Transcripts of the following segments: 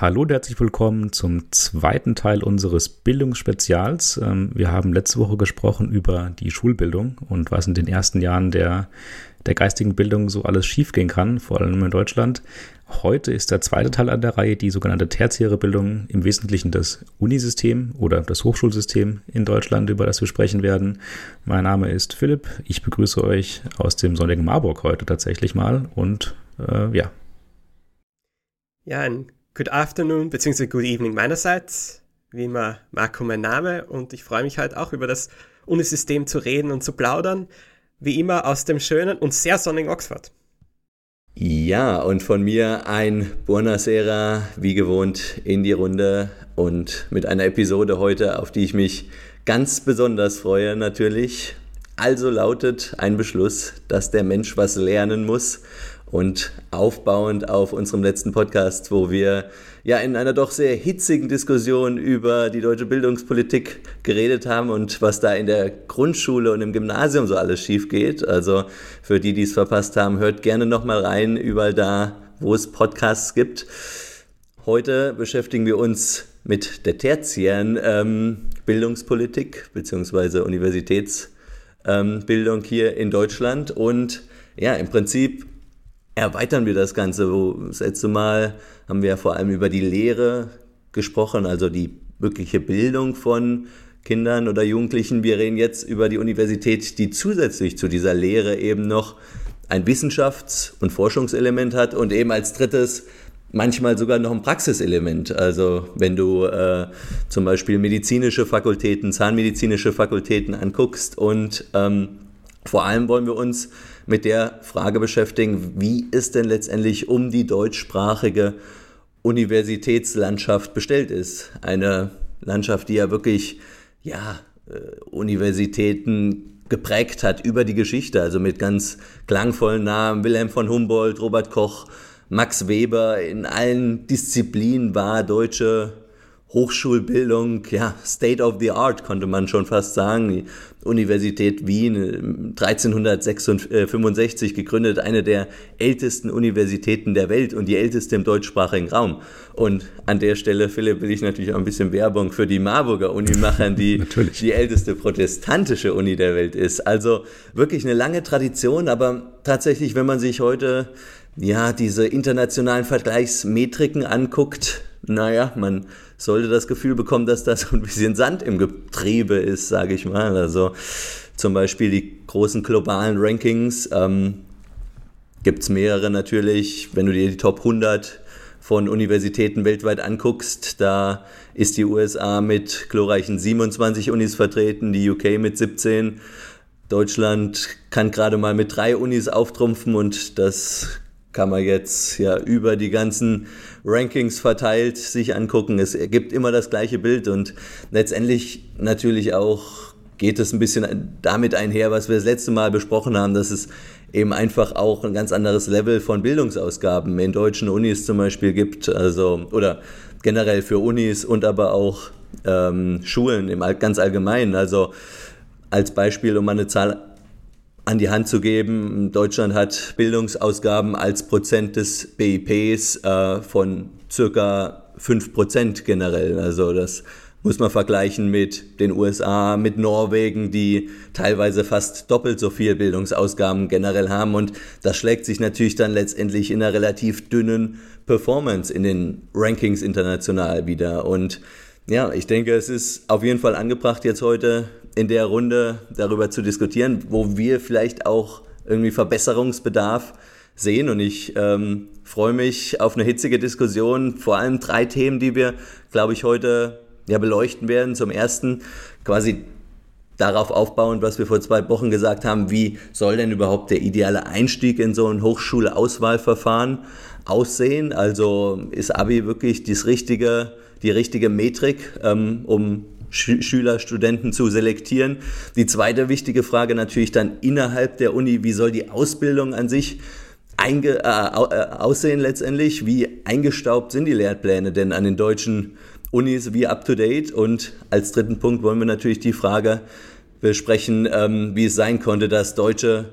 Hallo und herzlich willkommen zum zweiten Teil unseres Bildungsspezials. Ähm, wir haben letzte Woche gesprochen über die Schulbildung und was in den ersten Jahren der, der geistigen Bildung so alles schiefgehen kann, vor allem in Deutschland. Heute ist der zweite Teil an der Reihe, die sogenannte tertiäre Bildung, im Wesentlichen das Unisystem oder das Hochschulsystem in Deutschland, über das wir sprechen werden. Mein Name ist Philipp. Ich begrüße euch aus dem sonnigen Marburg heute tatsächlich mal und äh, ja. Ja, ein Good afternoon bzw. good evening meinerseits. Wie immer Marco mein Name und ich freue mich halt auch über das Unisystem zu reden und zu plaudern. Wie immer aus dem schönen und sehr sonnigen Oxford. Ja, und von mir ein Buonasera, wie gewohnt, in die Runde und mit einer Episode heute, auf die ich mich ganz besonders freue natürlich. Also lautet ein Beschluss, dass der Mensch was lernen muss und aufbauend auf unserem letzten Podcast, wo wir ja in einer doch sehr hitzigen Diskussion über die deutsche Bildungspolitik geredet haben und was da in der Grundschule und im Gymnasium so alles schief geht. Also für die, die es verpasst haben, hört gerne nochmal rein, überall da, wo es Podcasts gibt. Heute beschäftigen wir uns mit der tertiären ähm, Bildungspolitik bzw. Universitätsbildung ähm, hier in Deutschland und ja, im Prinzip erweitern wir das Ganze. Das letzte Mal haben wir ja vor allem über die Lehre gesprochen, also die wirkliche Bildung von Kindern oder Jugendlichen. Wir reden jetzt über die Universität, die zusätzlich zu dieser Lehre eben noch ein Wissenschafts- und Forschungselement hat und eben als drittes manchmal sogar noch ein Praxiselement. Also wenn du äh, zum Beispiel medizinische Fakultäten, zahnmedizinische Fakultäten anguckst und ähm, vor allem wollen wir uns mit der Frage beschäftigen, wie es denn letztendlich um die deutschsprachige Universitätslandschaft bestellt ist. Eine Landschaft, die ja wirklich, ja, äh, Universitäten geprägt hat über die Geschichte, also mit ganz klangvollen Namen, Wilhelm von Humboldt, Robert Koch, Max Weber, in allen Disziplinen war deutsche Hochschulbildung, ja, State of the Art, konnte man schon fast sagen. Die Universität Wien, 1365 gegründet, eine der ältesten Universitäten der Welt und die älteste im deutschsprachigen Raum. Und an der Stelle, Philipp, will ich natürlich auch ein bisschen Werbung für die Marburger Uni machen, die die älteste protestantische Uni der Welt ist. Also wirklich eine lange Tradition, aber tatsächlich, wenn man sich heute ja, diese internationalen Vergleichsmetriken anguckt, naja, man sollte das Gefühl bekommen, dass da so ein bisschen Sand im Getriebe ist, sage ich mal. Also zum Beispiel die großen globalen Rankings ähm, gibt es mehrere natürlich. Wenn du dir die Top 100 von Universitäten weltweit anguckst, da ist die USA mit glorreichen 27 Unis vertreten, die UK mit 17. Deutschland kann gerade mal mit drei Unis auftrumpfen und das kann man jetzt ja über die ganzen Rankings verteilt sich angucken. Es ergibt immer das gleiche Bild und letztendlich natürlich auch geht es ein bisschen damit einher, was wir das letzte Mal besprochen haben, dass es eben einfach auch ein ganz anderes Level von Bildungsausgaben in deutschen Unis zum Beispiel gibt, also oder generell für Unis und aber auch ähm, Schulen im ganz allgemeinen. Also als Beispiel, um mal eine Zahl an die Hand zu geben. Deutschland hat Bildungsausgaben als Prozent des BIPs äh, von circa 5 Prozent generell. Also das muss man vergleichen mit den USA, mit Norwegen, die teilweise fast doppelt so viel Bildungsausgaben generell haben. Und das schlägt sich natürlich dann letztendlich in einer relativ dünnen Performance in den Rankings international wieder. Und ja, ich denke, es ist auf jeden Fall angebracht, jetzt heute in der Runde darüber zu diskutieren, wo wir vielleicht auch irgendwie Verbesserungsbedarf sehen. Und ich ähm, freue mich auf eine hitzige Diskussion, vor allem drei Themen, die wir, glaube ich, heute ja, beleuchten werden. Zum ersten quasi darauf aufbauend, was wir vor zwei Wochen gesagt haben, wie soll denn überhaupt der ideale Einstieg in so ein Hochschulauswahlverfahren Aussehen? Also ist Abi wirklich das richtige, die richtige Metrik, ähm, um Sch Schüler, Studenten zu selektieren? Die zweite wichtige Frage natürlich dann innerhalb der Uni, wie soll die Ausbildung an sich einge, äh, äh, aussehen letztendlich? Wie eingestaubt sind die Lehrpläne denn an den deutschen Unis, wie up-to-date? Und als dritten Punkt wollen wir natürlich die Frage besprechen, ähm, wie es sein konnte, dass deutsche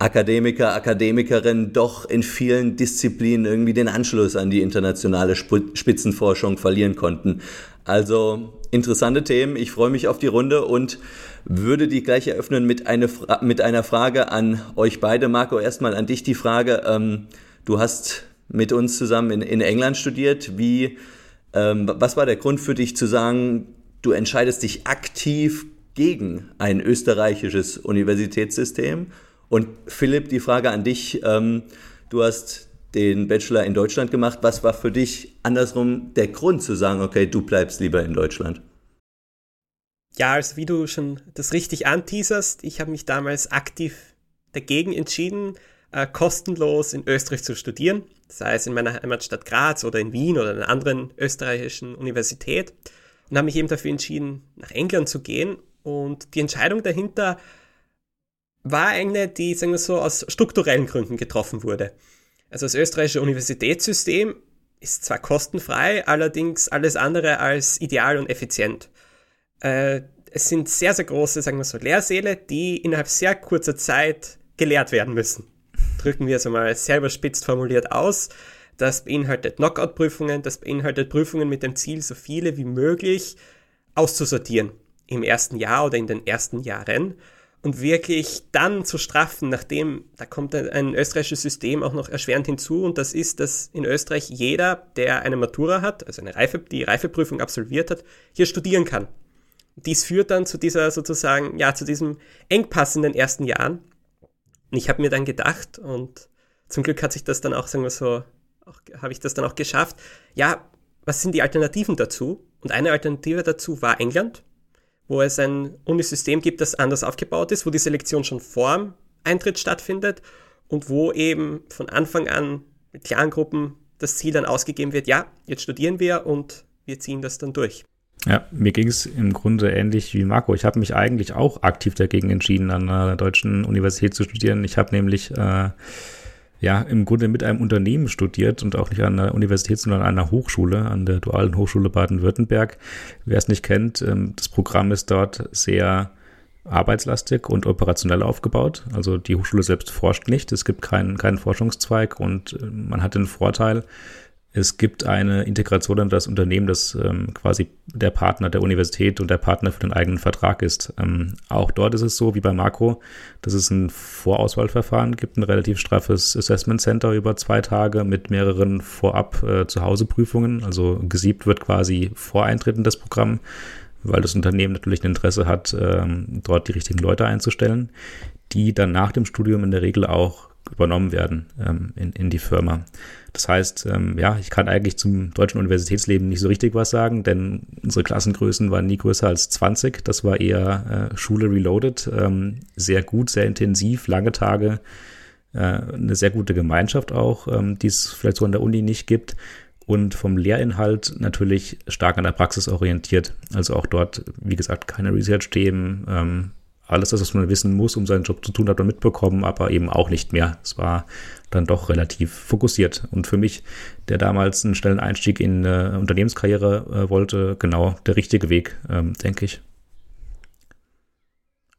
Akademiker, Akademikerinnen doch in vielen Disziplinen irgendwie den Anschluss an die internationale Spitzenforschung verlieren konnten. Also interessante Themen. Ich freue mich auf die Runde und würde die gleich eröffnen mit, eine, mit einer Frage an euch beide. Marco, erstmal an dich die Frage. Ähm, du hast mit uns zusammen in, in England studiert. Wie, ähm, was war der Grund für dich zu sagen, du entscheidest dich aktiv gegen ein österreichisches Universitätssystem? Und Philipp, die Frage an dich. Ähm, du hast den Bachelor in Deutschland gemacht. Was war für dich andersrum der Grund zu sagen, okay, du bleibst lieber in Deutschland? Ja, also wie du schon das richtig anteaserst, ich habe mich damals aktiv dagegen entschieden, äh, kostenlos in Österreich zu studieren, sei es in meiner Heimatstadt Graz oder in Wien oder einer anderen österreichischen Universität und habe mich eben dafür entschieden, nach England zu gehen. Und die Entscheidung dahinter war eine, die, sagen wir so, aus strukturellen Gründen getroffen wurde. Also das österreichische Universitätssystem ist zwar kostenfrei, allerdings alles andere als ideal und effizient. Äh, es sind sehr, sehr große, sagen wir so, Lehrsäle, die innerhalb sehr kurzer Zeit gelehrt werden müssen. Drücken wir es einmal sehr überspitzt formuliert aus. Das beinhaltet Knockout-Prüfungen, das beinhaltet Prüfungen mit dem Ziel, so viele wie möglich auszusortieren im ersten Jahr oder in den ersten Jahren und wirklich dann zu straffen, nachdem, da kommt ein österreichisches System auch noch erschwerend hinzu und das ist, dass in Österreich jeder, der eine Matura hat, also eine Reife, die Reifeprüfung absolviert hat, hier studieren kann. Dies führt dann zu dieser sozusagen, ja, zu diesem Engpass in den ersten Jahren. Und ich habe mir dann gedacht und zum Glück hat sich das dann auch, sagen wir so, habe ich das dann auch geschafft. Ja, was sind die Alternativen dazu? Und eine Alternative dazu war England wo es ein Unisystem gibt, das anders aufgebaut ist, wo die Selektion schon vorm Eintritt stattfindet und wo eben von Anfang an mit klaren Gruppen das Ziel dann ausgegeben wird, ja, jetzt studieren wir und wir ziehen das dann durch. Ja, mir ging es im Grunde ähnlich wie Marco. Ich habe mich eigentlich auch aktiv dagegen entschieden, an einer deutschen Universität zu studieren. Ich habe nämlich äh, ja im Grunde mit einem Unternehmen studiert und auch nicht an einer Universität, sondern an einer Hochschule, an der Dualen Hochschule Baden-Württemberg. Wer es nicht kennt, ähm, das Programm ist dort sehr arbeitslastig und operationell aufgebaut. Also die Hochschule selbst forscht nicht, es gibt keinen, keinen Forschungszweig und äh, man hat den Vorteil, es gibt eine Integration in das Unternehmen, das ähm, quasi der Partner der Universität und der Partner für den eigenen Vertrag ist. Ähm, auch dort ist es so, wie bei Marco, dass es ein Vorauswahlverfahren gibt, ein relativ straffes Assessment Center über zwei Tage mit mehreren vorab äh, Zuhauseprüfungen. Also gesiebt wird quasi vor Eintritt in das Programm, weil das Unternehmen natürlich ein Interesse hat, ähm, dort die richtigen Leute einzustellen, die dann nach dem Studium in der Regel auch übernommen werden ähm, in, in die Firma. Das heißt, ähm, ja, ich kann eigentlich zum deutschen Universitätsleben nicht so richtig was sagen, denn unsere Klassengrößen waren nie größer als 20. Das war eher äh, Schule reloaded, ähm, sehr gut, sehr intensiv, lange Tage, äh, eine sehr gute Gemeinschaft auch, ähm, die es vielleicht so an der Uni nicht gibt. Und vom Lehrinhalt natürlich stark an der Praxis orientiert. Also auch dort, wie gesagt, keine Research-Themen, ähm, alles das, was man wissen muss, um seinen Job zu tun, hat man mitbekommen, aber eben auch nicht mehr. Es war dann doch relativ fokussiert. Und für mich, der damals einen schnellen Einstieg in äh, Unternehmenskarriere äh, wollte, genau der richtige Weg, ähm, denke ich.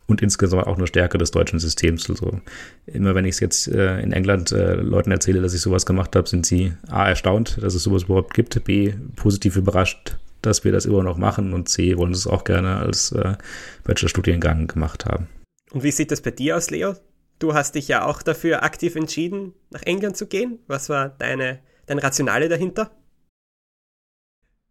Und insgesamt auch eine Stärke des deutschen Systems. Also immer wenn ich es jetzt äh, in England äh, Leuten erzähle, dass ich sowas gemacht habe, sind sie A erstaunt, dass es sowas überhaupt gibt, B positiv überrascht, dass wir das immer noch machen und C, wollen es auch gerne als äh, Bachelorstudiengang gemacht haben. Und wie sieht das bei dir aus, Leo? Du hast dich ja auch dafür aktiv entschieden, nach England zu gehen. Was war deine, dein Rationale dahinter?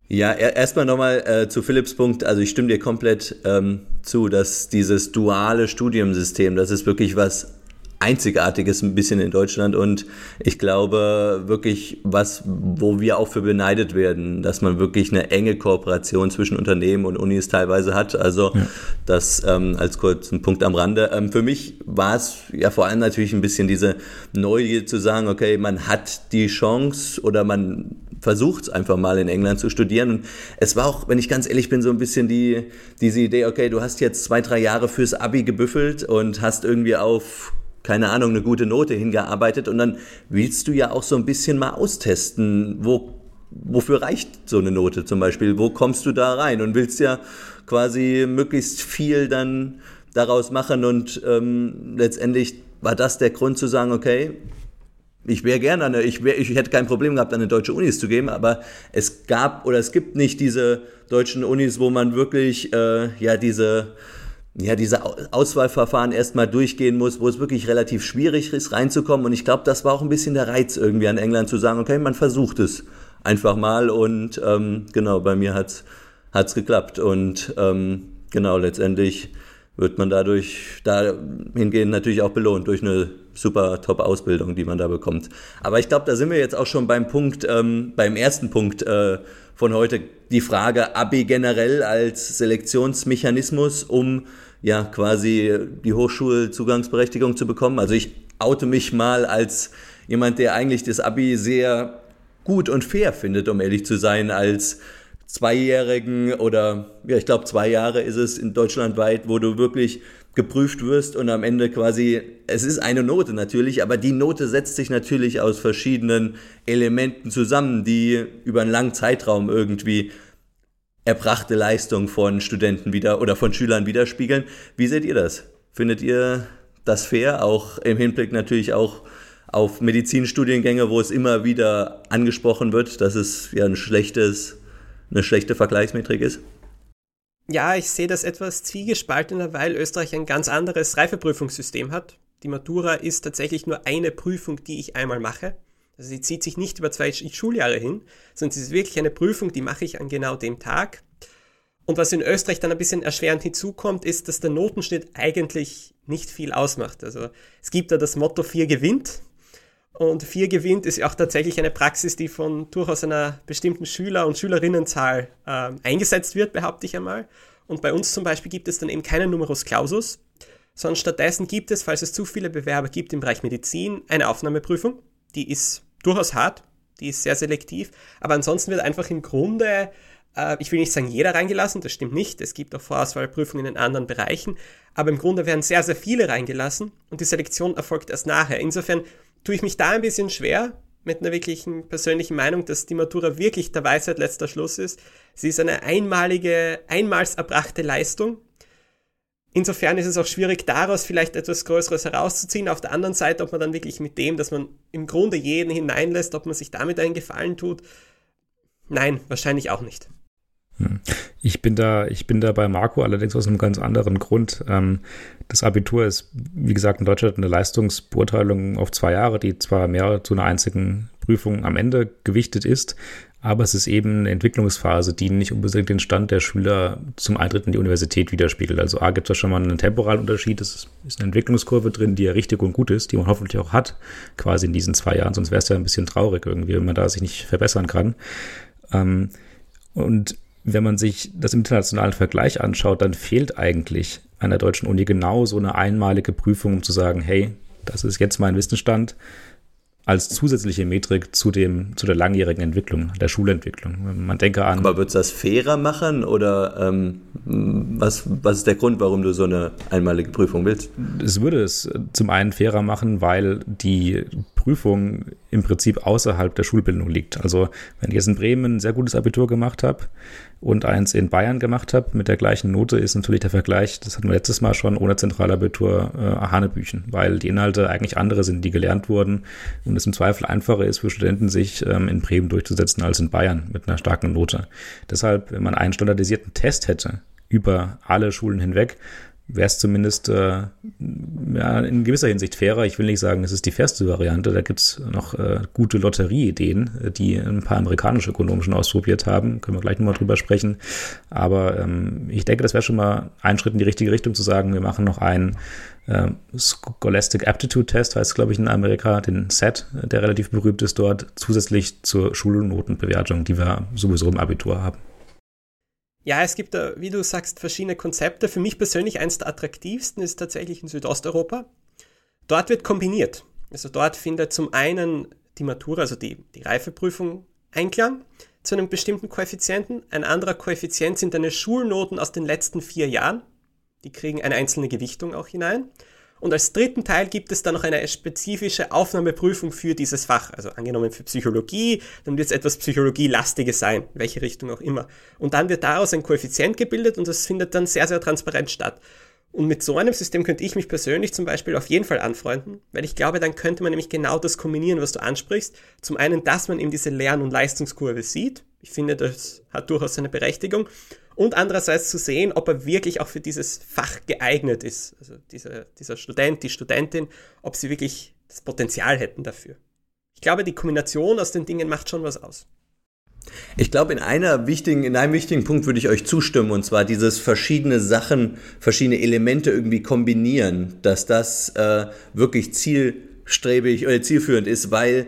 Ja, erstmal nochmal äh, zu Philipps Punkt. Also ich stimme dir komplett ähm, zu, dass dieses duale Studiumsystem, das ist wirklich was Einzigartiges ein bisschen in Deutschland und ich glaube wirklich was, wo wir auch für beneidet werden, dass man wirklich eine enge Kooperation zwischen Unternehmen und Unis teilweise hat. Also ja. das ähm, als kurzen Punkt am Rande. Ähm, für mich war es ja vor allem natürlich ein bisschen diese Neugier zu sagen, okay, man hat die Chance oder man versucht es einfach mal in England zu studieren. Und es war auch, wenn ich ganz ehrlich bin, so ein bisschen die, diese Idee, okay, du hast jetzt zwei, drei Jahre fürs Abi gebüffelt und hast irgendwie auf keine Ahnung, eine gute Note hingearbeitet und dann willst du ja auch so ein bisschen mal austesten, wo, wofür reicht so eine Note zum Beispiel, wo kommst du da rein und willst ja quasi möglichst viel dann daraus machen und ähm, letztendlich war das der Grund zu sagen, okay, ich wäre gerne eine, ich, wär, ich hätte kein Problem gehabt, an eine deutsche Unis zu geben, aber es gab oder es gibt nicht diese deutschen Unis, wo man wirklich äh, ja diese ja, diese Auswahlverfahren erstmal durchgehen muss, wo es wirklich relativ schwierig ist, reinzukommen. Und ich glaube, das war auch ein bisschen der Reiz irgendwie an England zu sagen, okay, man versucht es einfach mal. Und ähm, genau, bei mir hat's hat's geklappt. Und ähm, genau, letztendlich wird man dadurch dahingehend natürlich auch belohnt durch eine super Top-Ausbildung, die man da bekommt. Aber ich glaube, da sind wir jetzt auch schon beim Punkt, ähm, beim ersten Punkt äh, von heute, die Frage Abi generell als Selektionsmechanismus, um ja quasi die Hochschulzugangsberechtigung zu bekommen. Also ich oute mich mal als jemand, der eigentlich das Abi sehr gut und fair findet, um ehrlich zu sein, als Zweijährigen oder ja, ich glaube zwei Jahre ist es in Deutschland weit, wo du wirklich geprüft wirst und am Ende quasi, es ist eine Note natürlich, aber die Note setzt sich natürlich aus verschiedenen Elementen zusammen, die über einen langen Zeitraum irgendwie erbrachte Leistung von Studenten wieder oder von Schülern widerspiegeln. Wie seht ihr das? Findet ihr das fair? Auch im Hinblick natürlich auch auf Medizinstudiengänge, wo es immer wieder angesprochen wird, dass es ja ein schlechtes, eine schlechte Vergleichsmetrik ist? Ja, ich sehe das etwas zwiegespaltener, weil Österreich ein ganz anderes Reifeprüfungssystem hat. Die Matura ist tatsächlich nur eine Prüfung, die ich einmal mache. Also sie zieht sich nicht über zwei Schuljahre hin, sondern sie ist wirklich eine Prüfung, die mache ich an genau dem Tag. Und was in Österreich dann ein bisschen erschwerend hinzukommt, ist, dass der Notenschnitt eigentlich nicht viel ausmacht. Also es gibt da das Motto 4 gewinnt. Und 4 gewinnt ist auch tatsächlich eine Praxis, die von durchaus einer bestimmten Schüler- und Schülerinnenzahl äh, eingesetzt wird, behaupte ich einmal. Und bei uns zum Beispiel gibt es dann eben keinen Numerus Clausus, sondern stattdessen gibt es, falls es zu viele Bewerber gibt im Bereich Medizin, eine Aufnahmeprüfung. Die ist durchaus hart, die ist sehr selektiv, aber ansonsten wird einfach im Grunde, äh, ich will nicht sagen jeder reingelassen, das stimmt nicht, es gibt auch Vorauswahlprüfungen in anderen Bereichen, aber im Grunde werden sehr, sehr viele reingelassen und die Selektion erfolgt erst nachher. Insofern tue ich mich da ein bisschen schwer mit einer wirklichen persönlichen Meinung, dass die Matura wirklich der Weisheit letzter Schluss ist. Sie ist eine einmalige, einmals erbrachte Leistung Insofern ist es auch schwierig, daraus vielleicht etwas Größeres herauszuziehen. Auf der anderen Seite, ob man dann wirklich mit dem, dass man im Grunde jeden hineinlässt, ob man sich damit einen Gefallen tut, nein, wahrscheinlich auch nicht. Hm. Ich bin da, ich bin da bei Marco allerdings aus einem ganz anderen Grund. Ähm, das Abitur ist, wie gesagt, in Deutschland eine Leistungsbeurteilung auf zwei Jahre, die zwar mehr zu einer einzigen Prüfung am Ende gewichtet ist, aber es ist eben eine Entwicklungsphase, die nicht unbedingt den Stand der Schüler zum Eintritt in die Universität widerspiegelt. Also A gibt es da schon mal einen temporalen Unterschied. Es ist eine Entwicklungskurve drin, die ja richtig und gut ist, die man hoffentlich auch hat, quasi in diesen zwei Jahren. Sonst wäre es ja ein bisschen traurig irgendwie, wenn man da sich nicht verbessern kann. Ähm, und wenn man sich das im internationalen Vergleich anschaut, dann fehlt eigentlich einer deutschen Uni genau so eine einmalige Prüfung, um zu sagen, hey, das ist jetzt mein Wissensstand als zusätzliche Metrik zu, dem, zu der langjährigen Entwicklung, der Schulentwicklung. Man denke an. Aber würdest du das fairer machen oder ähm, was, was ist der Grund, warum du so eine einmalige Prüfung willst? Es würde es zum einen fairer machen, weil die Prüfung im Prinzip außerhalb der Schulbildung liegt. Also wenn ich jetzt in Bremen ein sehr gutes Abitur gemacht habe, und eins in Bayern gemacht habe mit der gleichen Note, ist natürlich der Vergleich, das hatten wir letztes Mal schon, ohne Zentralabitur äh, Hanebüchen, weil die Inhalte eigentlich andere sind, die gelernt wurden und es im Zweifel einfacher ist für Studenten, sich ähm, in Bremen durchzusetzen als in Bayern mit einer starken Note. Deshalb, wenn man einen standardisierten Test hätte über alle Schulen hinweg, wäre es zumindest äh, ja, in gewisser Hinsicht fairer. Ich will nicht sagen, es ist die fairste Variante. Da gibt es noch äh, gute Lotterieideen, die ein paar amerikanische Ökonomen schon ausprobiert haben. Können wir gleich nochmal drüber sprechen. Aber ähm, ich denke, das wäre schon mal ein Schritt in die richtige Richtung zu sagen, wir machen noch einen äh, Scholastic Aptitude Test, heißt es, glaube ich, in Amerika, den SET, der relativ berühmt ist dort, zusätzlich zur Schulnotenbewertung, die wir sowieso im Abitur haben. Ja, es gibt da, wie du sagst, verschiedene Konzepte. Für mich persönlich eines der attraktivsten ist tatsächlich in Südosteuropa. Dort wird kombiniert. Also dort findet zum einen die Matura, also die, die Reifeprüfung, Einklang zu einem bestimmten Koeffizienten. Ein anderer Koeffizient sind deine Schulnoten aus den letzten vier Jahren. Die kriegen eine einzelne Gewichtung auch hinein. Und als dritten Teil gibt es dann noch eine spezifische Aufnahmeprüfung für dieses Fach. Also angenommen für Psychologie, dann wird es etwas Psychologielastiges sein, welche Richtung auch immer. Und dann wird daraus ein Koeffizient gebildet und das findet dann sehr, sehr transparent statt. Und mit so einem System könnte ich mich persönlich zum Beispiel auf jeden Fall anfreunden, weil ich glaube, dann könnte man nämlich genau das kombinieren, was du ansprichst. Zum einen, dass man eben diese Lern- und Leistungskurve sieht. Ich finde, das hat durchaus seine Berechtigung und andererseits zu sehen, ob er wirklich auch für dieses Fach geeignet ist. Also dieser, dieser Student, die Studentin, ob sie wirklich das Potenzial hätten dafür. Ich glaube, die Kombination aus den Dingen macht schon was aus. Ich glaube, in einer wichtigen, in einem wichtigen Punkt würde ich euch zustimmen, und zwar dieses verschiedene Sachen, verschiedene Elemente irgendwie kombinieren, dass das äh, wirklich zielstrebig oder zielführend ist, weil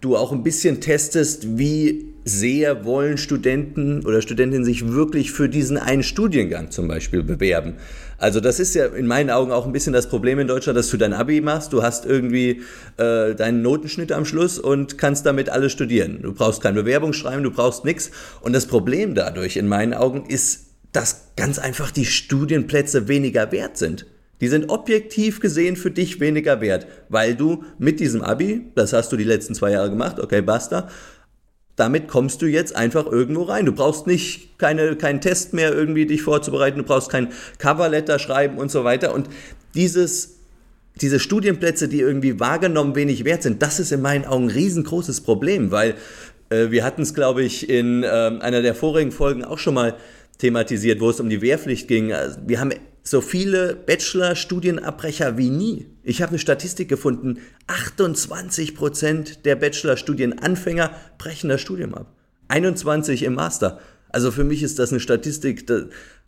du auch ein bisschen testest, wie sehr wollen Studenten oder Studentinnen sich wirklich für diesen einen Studiengang zum Beispiel bewerben. Also das ist ja in meinen Augen auch ein bisschen das Problem in Deutschland, dass du dein Abi machst, du hast irgendwie äh, deinen Notenschnitt am Schluss und kannst damit alles studieren. Du brauchst keine Bewerbung schreiben, du brauchst nichts. Und das Problem dadurch in meinen Augen ist, dass ganz einfach die Studienplätze weniger wert sind. Die sind objektiv gesehen für dich weniger wert, weil du mit diesem Abi, das hast du die letzten zwei Jahre gemacht, okay, basta, damit kommst du jetzt einfach irgendwo rein. Du brauchst nicht keine, keinen Test mehr irgendwie dich vorzubereiten, du brauchst kein Coverletter schreiben und so weiter. Und dieses, diese Studienplätze, die irgendwie wahrgenommen wenig wert sind, das ist in meinen Augen ein riesengroßes Problem, weil äh, wir hatten es, glaube ich, in äh, einer der vorigen Folgen auch schon mal thematisiert, wo es um die Wehrpflicht ging. Also wir haben so viele Bachelor-Studienabbrecher wie nie. Ich habe eine Statistik gefunden, 28 Prozent der Bachelor-Studienanfänger brechen das Studium ab. 21 im Master. Also für mich ist das eine Statistik, da,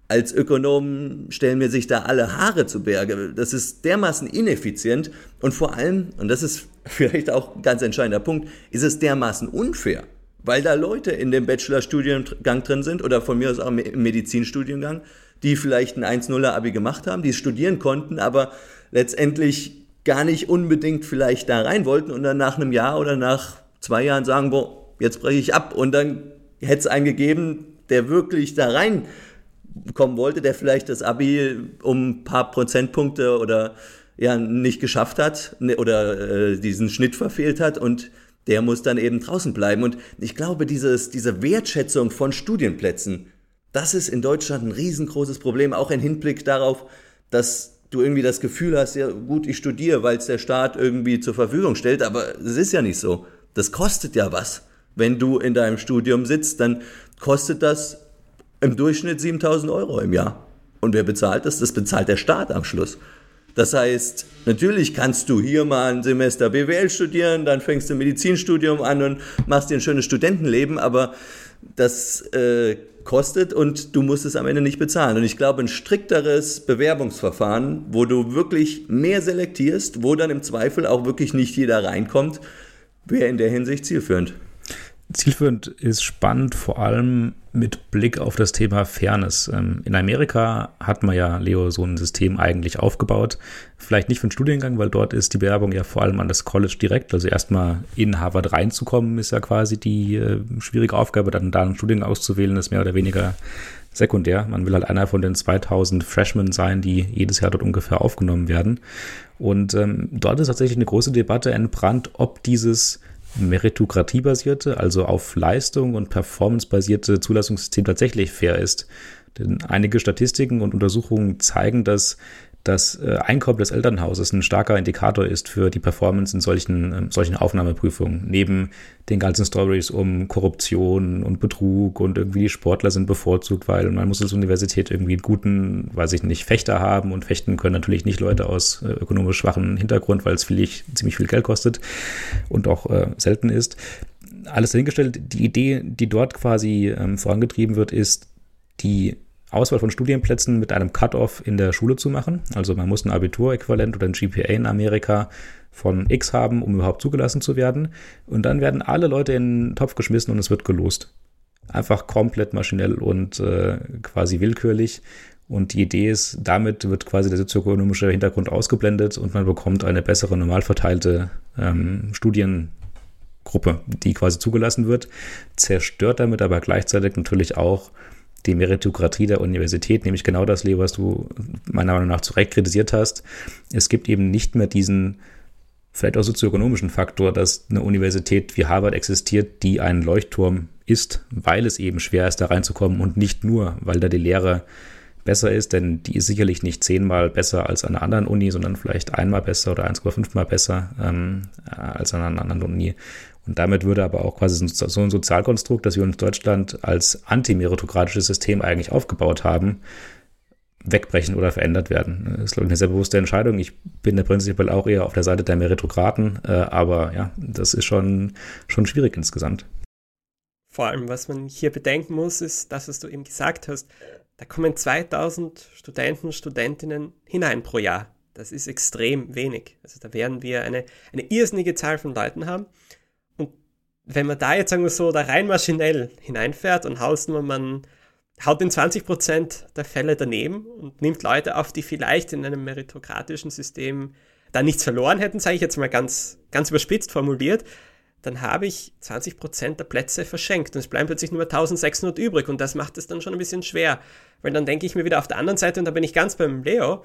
als Ökonom stellen mir sich da alle Haare zu Berge. Das ist dermaßen ineffizient und vor allem, und das ist vielleicht auch ein ganz entscheidender Punkt, ist es dermaßen unfair, weil da Leute in dem Bachelor-Studiengang drin sind oder von mir aus auch im Medizinstudiengang, die vielleicht ein 1-0er Abi gemacht haben, die studieren konnten, aber letztendlich gar nicht unbedingt vielleicht da rein wollten und dann nach einem Jahr oder nach zwei Jahren sagen, boah, jetzt breche ich ab und dann hätte es einen gegeben, der wirklich da reinkommen wollte, der vielleicht das Abi um ein paar Prozentpunkte oder ja nicht geschafft hat ne, oder äh, diesen Schnitt verfehlt hat und der muss dann eben draußen bleiben. Und ich glaube, dieses, diese Wertschätzung von Studienplätzen, das ist in Deutschland ein riesengroßes Problem, auch im Hinblick darauf, dass du irgendwie das Gefühl hast, ja gut, ich studiere, weil es der Staat irgendwie zur Verfügung stellt, aber es ist ja nicht so. Das kostet ja was. Wenn du in deinem Studium sitzt, dann kostet das im Durchschnitt 7000 Euro im Jahr. Und wer bezahlt das? Das bezahlt der Staat am Schluss. Das heißt, natürlich kannst du hier mal ein Semester BWL studieren, dann fängst du ein Medizinstudium an und machst dir ein schönes Studentenleben, aber das äh, kostet und du musst es am Ende nicht bezahlen. Und ich glaube, ein strikteres Bewerbungsverfahren, wo du wirklich mehr selektierst, wo dann im Zweifel auch wirklich nicht jeder reinkommt, wäre in der Hinsicht zielführend. Zielführend ist spannend, vor allem mit Blick auf das Thema Fairness. Ähm, in Amerika hat man ja, Leo, so ein System eigentlich aufgebaut. Vielleicht nicht für den Studiengang, weil dort ist die Bewerbung ja vor allem an das College direkt. Also erstmal in Harvard reinzukommen, ist ja quasi die äh, schwierige Aufgabe. Dann da einen Studiengang auszuwählen, ist mehr oder weniger sekundär. Man will halt einer von den 2000 Freshmen sein, die jedes Jahr dort ungefähr aufgenommen werden. Und ähm, dort ist tatsächlich eine große Debatte entbrannt, ob dieses meritokratiebasierte, also auf Leistung und Performance basierte Zulassungssystem tatsächlich fair ist. Denn einige Statistiken und Untersuchungen zeigen, dass das äh, Einkommen des Elternhauses ein starker Indikator ist für die Performance in solchen, äh, solchen Aufnahmeprüfungen. Neben den ganzen Stories um Korruption und Betrug und irgendwie Sportler sind bevorzugt, weil man muss als Universität irgendwie einen guten, weiß ich nicht, Fechter haben und fechten können natürlich nicht Leute aus äh, ökonomisch schwachen Hintergrund, weil es ziemlich viel Geld kostet und auch äh, selten ist. Alles dahingestellt, die Idee, die dort quasi ähm, vorangetrieben wird, ist, die Auswahl von Studienplätzen mit einem Cut-off in der Schule zu machen. Also man muss ein Abitur-Äquivalent oder ein GPA in Amerika von X haben, um überhaupt zugelassen zu werden. Und dann werden alle Leute in den Topf geschmissen und es wird gelost. Einfach komplett maschinell und äh, quasi willkürlich. Und die Idee ist, damit wird quasi der sozioökonomische Hintergrund ausgeblendet und man bekommt eine bessere, normal verteilte ähm, Studiengruppe, die quasi zugelassen wird, zerstört damit aber gleichzeitig natürlich auch die Meritokratie der Universität, nämlich genau das, Leo, was du meiner Meinung nach zu Recht kritisiert hast. Es gibt eben nicht mehr diesen vielleicht auch sozioökonomischen Faktor, dass eine Universität wie Harvard existiert, die ein Leuchtturm ist, weil es eben schwer ist, da reinzukommen und nicht nur, weil da die Lehre besser ist, denn die ist sicherlich nicht zehnmal besser als an einer anderen Uni, sondern vielleicht einmal besser oder 1,5 mal besser ähm, als an einer anderen Uni. Und damit würde aber auch quasi so ein Sozialkonstrukt, das wir in Deutschland als antimeritokratisches System eigentlich aufgebaut haben, wegbrechen oder verändert werden. Das ist, glaube ich, eine sehr bewusste Entscheidung. Ich bin da prinzipiell auch eher auf der Seite der Meritokraten, äh, aber ja, das ist schon, schon schwierig insgesamt. Vor allem, was man hier bedenken muss, ist das, was du eben gesagt hast. Da kommen 2000 Studenten Studentinnen hinein pro Jahr. Das ist extrem wenig. Also da werden wir eine, eine irrsinnige Zahl von Leuten haben wenn man da jetzt, sagen wir so, da rein maschinell hineinfährt und Hausnummer, man haut in 20% der Fälle daneben und nimmt Leute auf, die vielleicht in einem meritokratischen System da nichts verloren hätten, sage ich jetzt mal ganz, ganz überspitzt formuliert, dann habe ich 20% der Plätze verschenkt und es bleiben plötzlich nur 1600 übrig und das macht es dann schon ein bisschen schwer, weil dann denke ich mir wieder auf der anderen Seite und da bin ich ganz beim Leo,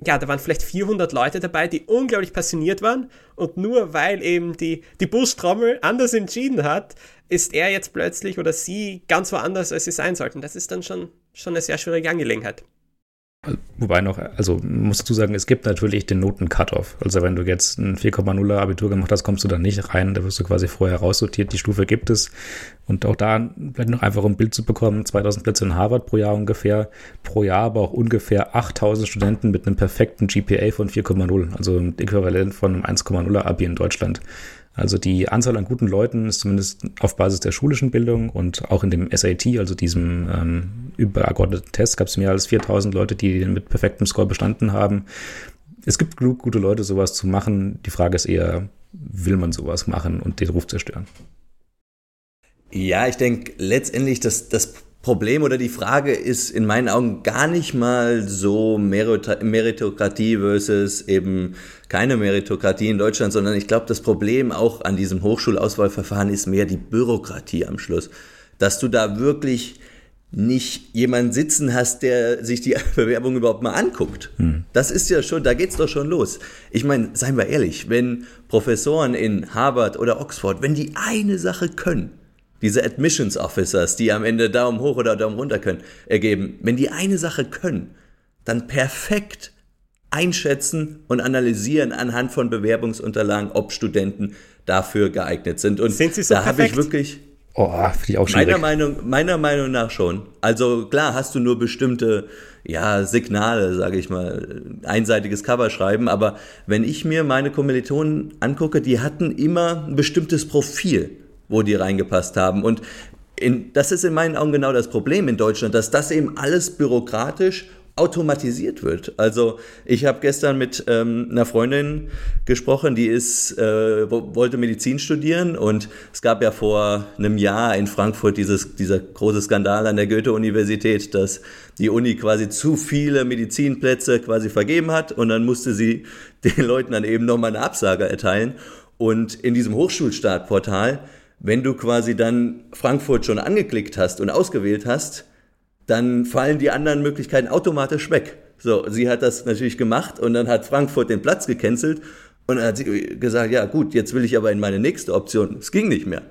ja, da waren vielleicht 400 Leute dabei, die unglaublich passioniert waren und nur weil eben die, die Bustrommel anders entschieden hat, ist er jetzt plötzlich oder sie ganz woanders, als sie sein sollten. Das ist dann schon, schon eine sehr schwierige Angelegenheit. Wobei noch, also muss dazu sagen, es gibt natürlich den Noten-Cut-Off. Also wenn du jetzt ein 4,0er Abitur gemacht hast, kommst du da nicht rein. Da wirst du quasi vorher raussortiert. Die Stufe gibt es. Und auch da, vielleicht noch einfach ein Bild zu bekommen, 2000 Plätze in Harvard pro Jahr ungefähr. Pro Jahr aber auch ungefähr 8000 Studenten mit einem perfekten GPA von 4,0. Also ein Äquivalent von einem 1,0er Abi in Deutschland. Also die Anzahl an guten Leuten ist zumindest auf Basis der schulischen Bildung und auch in dem SAT, also diesem ähm, übergeordneten Test, gab es mehr als 4000 Leute, die den mit perfektem Score bestanden haben. Es gibt genug gute Leute, sowas zu machen. Die Frage ist eher, will man sowas machen und den Ruf zerstören? Ja, ich denke letztendlich, dass das Problem oder die Frage ist in meinen Augen gar nicht mal so Meritokratie versus eben keine Meritokratie in Deutschland, sondern ich glaube, das Problem auch an diesem Hochschulauswahlverfahren ist mehr die Bürokratie am Schluss. Dass du da wirklich nicht jemanden sitzen hast, der sich die Bewerbung überhaupt mal anguckt. Hm. Das ist ja schon, da geht's doch schon los. Ich meine, seien wir ehrlich, wenn Professoren in Harvard oder Oxford, wenn die eine Sache können, diese Admissions Officers, die am Ende Daumen hoch oder Daumen runter können, ergeben, wenn die eine Sache können, dann perfekt einschätzen und analysieren anhand von Bewerbungsunterlagen, ob Studenten dafür geeignet sind. Und sind sie so da habe ich wirklich. Oh, finde ich auch schwierig. Meiner Meinung, meiner Meinung nach schon. Also klar hast du nur bestimmte ja, Signale, sage ich mal, einseitiges Cover schreiben, aber wenn ich mir meine Kommilitonen angucke, die hatten immer ein bestimmtes Profil wo die reingepasst haben. Und in, das ist in meinen Augen genau das Problem in Deutschland, dass das eben alles bürokratisch automatisiert wird. Also ich habe gestern mit ähm, einer Freundin gesprochen, die ist äh, wollte Medizin studieren und es gab ja vor einem Jahr in Frankfurt dieses dieser große Skandal an der Goethe-Universität, dass die Uni quasi zu viele Medizinplätze quasi vergeben hat und dann musste sie den Leuten dann eben nochmal eine Absage erteilen und in diesem Hochschulstartportal wenn du quasi dann Frankfurt schon angeklickt hast und ausgewählt hast, dann fallen die anderen Möglichkeiten automatisch weg. So, sie hat das natürlich gemacht und dann hat Frankfurt den Platz gecancelt und dann hat sie gesagt, ja gut, jetzt will ich aber in meine nächste Option. Es ging nicht mehr.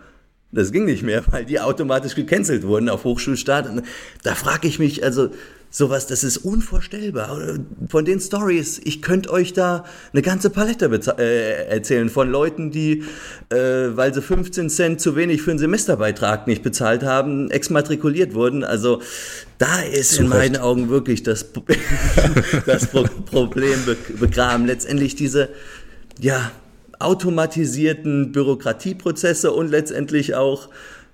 Das ging nicht mehr, weil die automatisch gecancelt wurden auf Hochschulstart. Und da frage ich mich, also sowas, das ist unvorstellbar. Von den Stories, ich könnte euch da eine ganze Palette äh, erzählen von Leuten, die, äh, weil sie 15 Cent zu wenig für einen Semesterbeitrag nicht bezahlt haben, exmatrikuliert wurden. Also da ist in meinen Augen wirklich das, das Problem begraben. Letztendlich diese, ja, automatisierten Bürokratieprozesse und letztendlich auch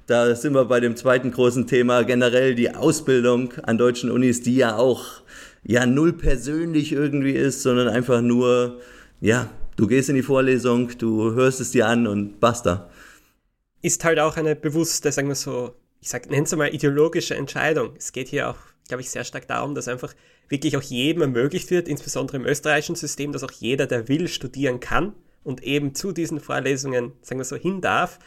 da sind wir bei dem zweiten großen Thema, generell die Ausbildung an deutschen Unis, die ja auch ja null persönlich irgendwie ist, sondern einfach nur, ja, du gehst in die Vorlesung, du hörst es dir an und basta. Ist halt auch eine bewusste, sagen wir so, ich sag, nenn's mal ideologische Entscheidung. Es geht hier auch, glaube ich, sehr stark darum, dass einfach wirklich auch jedem ermöglicht wird, insbesondere im österreichischen System, dass auch jeder, der will, studieren kann und eben zu diesen Vorlesungen, sagen wir so, hin darf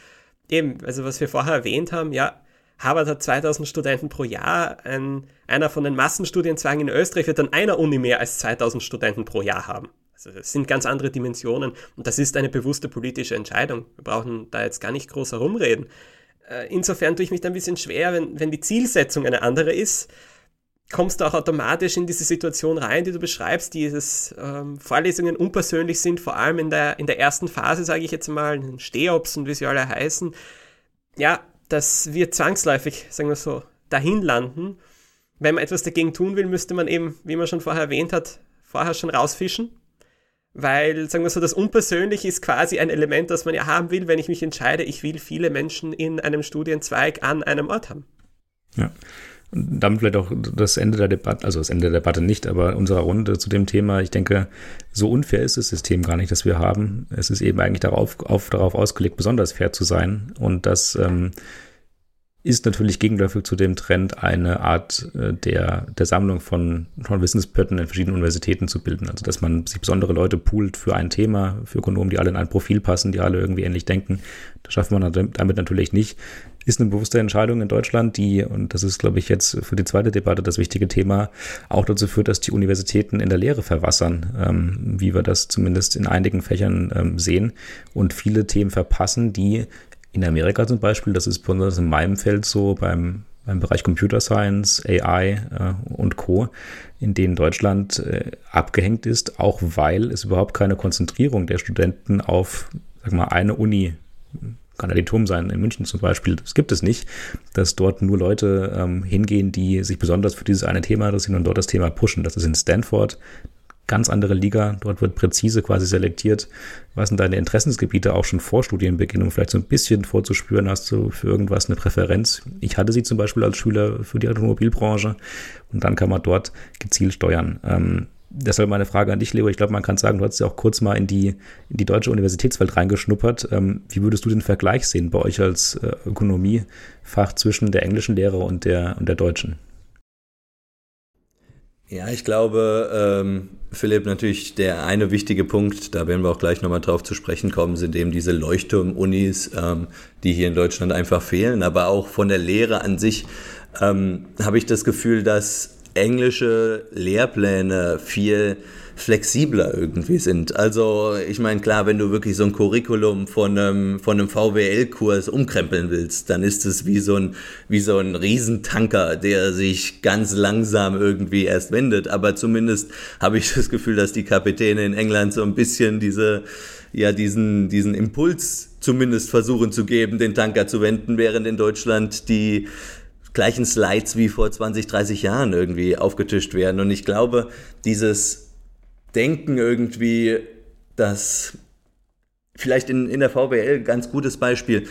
eben, also was wir vorher erwähnt haben, ja, Harvard hat 2000 Studenten pro Jahr. Ein, einer von den Massenstudienzweigen in Österreich wird an einer Uni mehr als 2000 Studenten pro Jahr haben. Also das sind ganz andere Dimensionen und das ist eine bewusste politische Entscheidung. Wir brauchen da jetzt gar nicht groß herumreden. Äh, insofern tue ich mich da ein bisschen schwer, wenn, wenn die Zielsetzung eine andere ist kommst du auch automatisch in diese Situation rein, die du beschreibst, die dieses ähm, Vorlesungen unpersönlich sind, vor allem in der, in der ersten Phase, sage ich jetzt mal, in Steops und wie sie alle heißen. Ja, das wird zwangsläufig, sagen wir so, dahin landen. Wenn man etwas dagegen tun will, müsste man eben, wie man schon vorher erwähnt hat, vorher schon rausfischen. Weil, sagen wir so, das Unpersönliche ist quasi ein Element, das man ja haben will, wenn ich mich entscheide, ich will viele Menschen in einem Studienzweig an einem Ort haben. Ja. Und damit vielleicht auch das Ende der Debatte, also das Ende der Debatte nicht, aber unserer Runde zu dem Thema. Ich denke, so unfair ist das System gar nicht, das wir haben. Es ist eben eigentlich darauf, auf, darauf ausgelegt, besonders fair zu sein. Und das ähm, ist natürlich gegenläufig zu dem Trend, eine Art äh, der, der Sammlung von, von Wissenspötten in verschiedenen Universitäten zu bilden. Also, dass man sich besondere Leute poolt für ein Thema, für Ökonomen, die alle in ein Profil passen, die alle irgendwie ähnlich denken. Das schafft man damit natürlich nicht ist eine bewusste Entscheidung in Deutschland, die, und das ist, glaube ich, jetzt für die zweite Debatte das wichtige Thema, auch dazu führt, dass die Universitäten in der Lehre verwassern, ähm, wie wir das zumindest in einigen Fächern ähm, sehen und viele Themen verpassen, die in Amerika zum Beispiel, das ist besonders in meinem Feld so, beim, beim Bereich Computer Science, AI äh, und Co., in denen Deutschland äh, abgehängt ist, auch weil es überhaupt keine Konzentrierung der Studenten auf, sag mal, eine Uni kann ja die Turm sein, in München zum Beispiel, das gibt es nicht, dass dort nur Leute ähm, hingehen, die sich besonders für dieses eine Thema interessieren und dort das Thema pushen. Das ist in Stanford ganz andere Liga. Dort wird präzise quasi selektiert, was sind deine Interessensgebiete auch schon vor Studienbeginn, um vielleicht so ein bisschen vorzuspüren, hast du für irgendwas eine Präferenz. Ich hatte sie zum Beispiel als Schüler für die Automobilbranche und dann kann man dort gezielt steuern. Ähm, deshalb meine Frage an dich, Leo. Ich glaube, man kann sagen, du hast ja auch kurz mal in die, in die deutsche Universitätswelt reingeschnuppert. Ähm, wie würdest du den Vergleich sehen bei euch als äh, Ökonomiefach zwischen der englischen Lehre und der, und der deutschen? Ja, ich glaube, ähm, Philipp, natürlich der eine wichtige Punkt, da werden wir auch gleich nochmal drauf zu sprechen kommen, sind eben diese Leuchtturm-Unis, ähm, die hier in Deutschland einfach fehlen. Aber auch von der Lehre an sich ähm, habe ich das Gefühl, dass englische Lehrpläne viel flexibler irgendwie sind. Also ich meine, klar, wenn du wirklich so ein Curriculum von einem, von einem VWL-Kurs umkrempeln willst, dann ist es wie so, ein, wie so ein Riesentanker, der sich ganz langsam irgendwie erst wendet. Aber zumindest habe ich das Gefühl, dass die Kapitäne in England so ein bisschen diese, ja, diesen, diesen Impuls zumindest versuchen zu geben, den Tanker zu wenden, während in Deutschland die gleichen Slides wie vor 20, 30 Jahren irgendwie aufgetischt werden. Und ich glaube, dieses Denken irgendwie, dass vielleicht in, in der VWL ganz gutes Beispiel,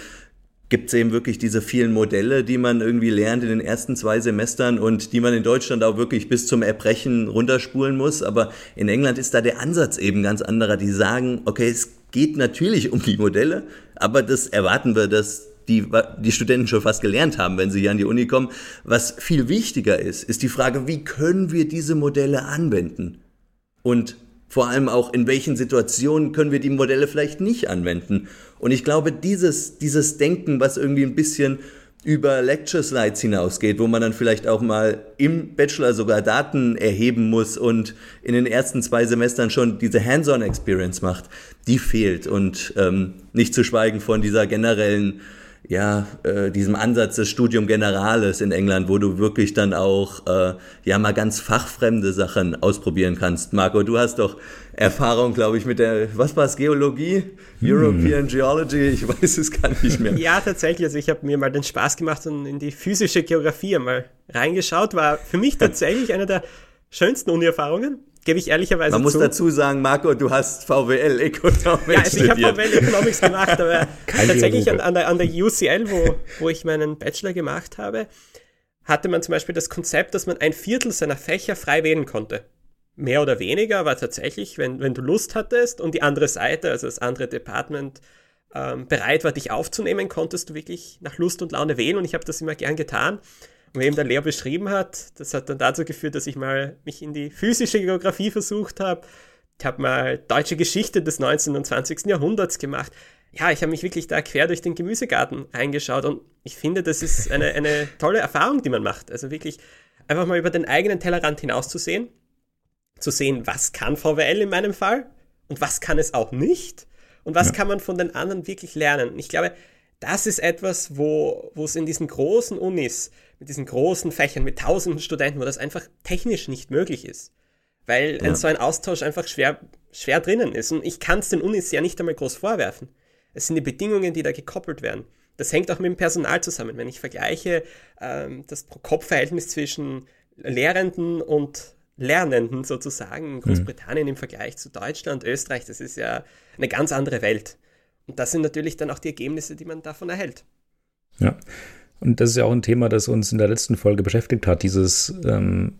gibt es eben wirklich diese vielen Modelle, die man irgendwie lernt in den ersten zwei Semestern und die man in Deutschland auch wirklich bis zum Erbrechen runterspulen muss. Aber in England ist da der Ansatz eben ganz anderer. Die sagen, okay, es geht natürlich um die Modelle, aber das erwarten wir, dass die die Studenten schon fast gelernt haben, wenn sie hier an die Uni kommen. Was viel wichtiger ist, ist die Frage, wie können wir diese Modelle anwenden? Und vor allem auch, in welchen Situationen können wir die Modelle vielleicht nicht anwenden? Und ich glaube, dieses, dieses Denken, was irgendwie ein bisschen über Lecture Slides hinausgeht, wo man dann vielleicht auch mal im Bachelor sogar Daten erheben muss und in den ersten zwei Semestern schon diese Hands-on-Experience macht, die fehlt. Und ähm, nicht zu schweigen von dieser generellen ja, äh, diesem Ansatz des Studium Generales in England, wo du wirklich dann auch äh, ja mal ganz fachfremde Sachen ausprobieren kannst. Marco, du hast doch Erfahrung, glaube ich, mit der, was war es, Geologie? Hm. European Geology? Ich weiß es gar nicht mehr. Ja, tatsächlich. Also ich habe mir mal den Spaß gemacht und in die physische Geografie einmal reingeschaut. War für mich tatsächlich eine der schönsten Uni-Erfahrungen gebe ich ehrlicherweise Man muss dazu sagen, Marco, du hast VWL Economics Ja, also ich habe VWL Economics gemacht, aber tatsächlich an, an, der, an der UCL, wo, wo ich meinen Bachelor gemacht habe, hatte man zum Beispiel das Konzept, dass man ein Viertel seiner Fächer frei wählen konnte. Mehr oder weniger, aber tatsächlich, wenn, wenn du Lust hattest und die andere Seite, also das andere Department, ähm, bereit war, dich aufzunehmen, konntest du wirklich nach Lust und Laune wählen und ich habe das immer gern getan. Und eben der Lehrer beschrieben hat, das hat dann dazu geführt, dass ich mal mich in die physische Geografie versucht habe. Ich habe mal deutsche Geschichte des 19. und 20. Jahrhunderts gemacht. Ja, ich habe mich wirklich da quer durch den Gemüsegarten reingeschaut und ich finde, das ist eine, eine tolle Erfahrung, die man macht. Also wirklich einfach mal über den eigenen Tellerrand hinauszusehen, zu sehen, was kann VWL in meinem Fall und was kann es auch nicht und was ja. kann man von den anderen wirklich lernen. Und ich glaube, das ist etwas, wo, wo es in diesen großen Unis mit diesen großen Fächern, mit tausenden Studenten, wo das einfach technisch nicht möglich ist. Weil ja. so ein Austausch einfach schwer, schwer drinnen ist. Und ich kann es den Unis ja nicht einmal groß vorwerfen. Es sind die Bedingungen, die da gekoppelt werden. Das hängt auch mit dem Personal zusammen. Wenn ich vergleiche ähm, das Pro-Kopf-Verhältnis zwischen Lehrenden und Lernenden sozusagen in mhm. Großbritannien mhm. im Vergleich zu Deutschland, Österreich, das ist ja eine ganz andere Welt. Und das sind natürlich dann auch die Ergebnisse, die man davon erhält. Ja, und das ist ja auch ein Thema, das uns in der letzten Folge beschäftigt hat, dieses ähm,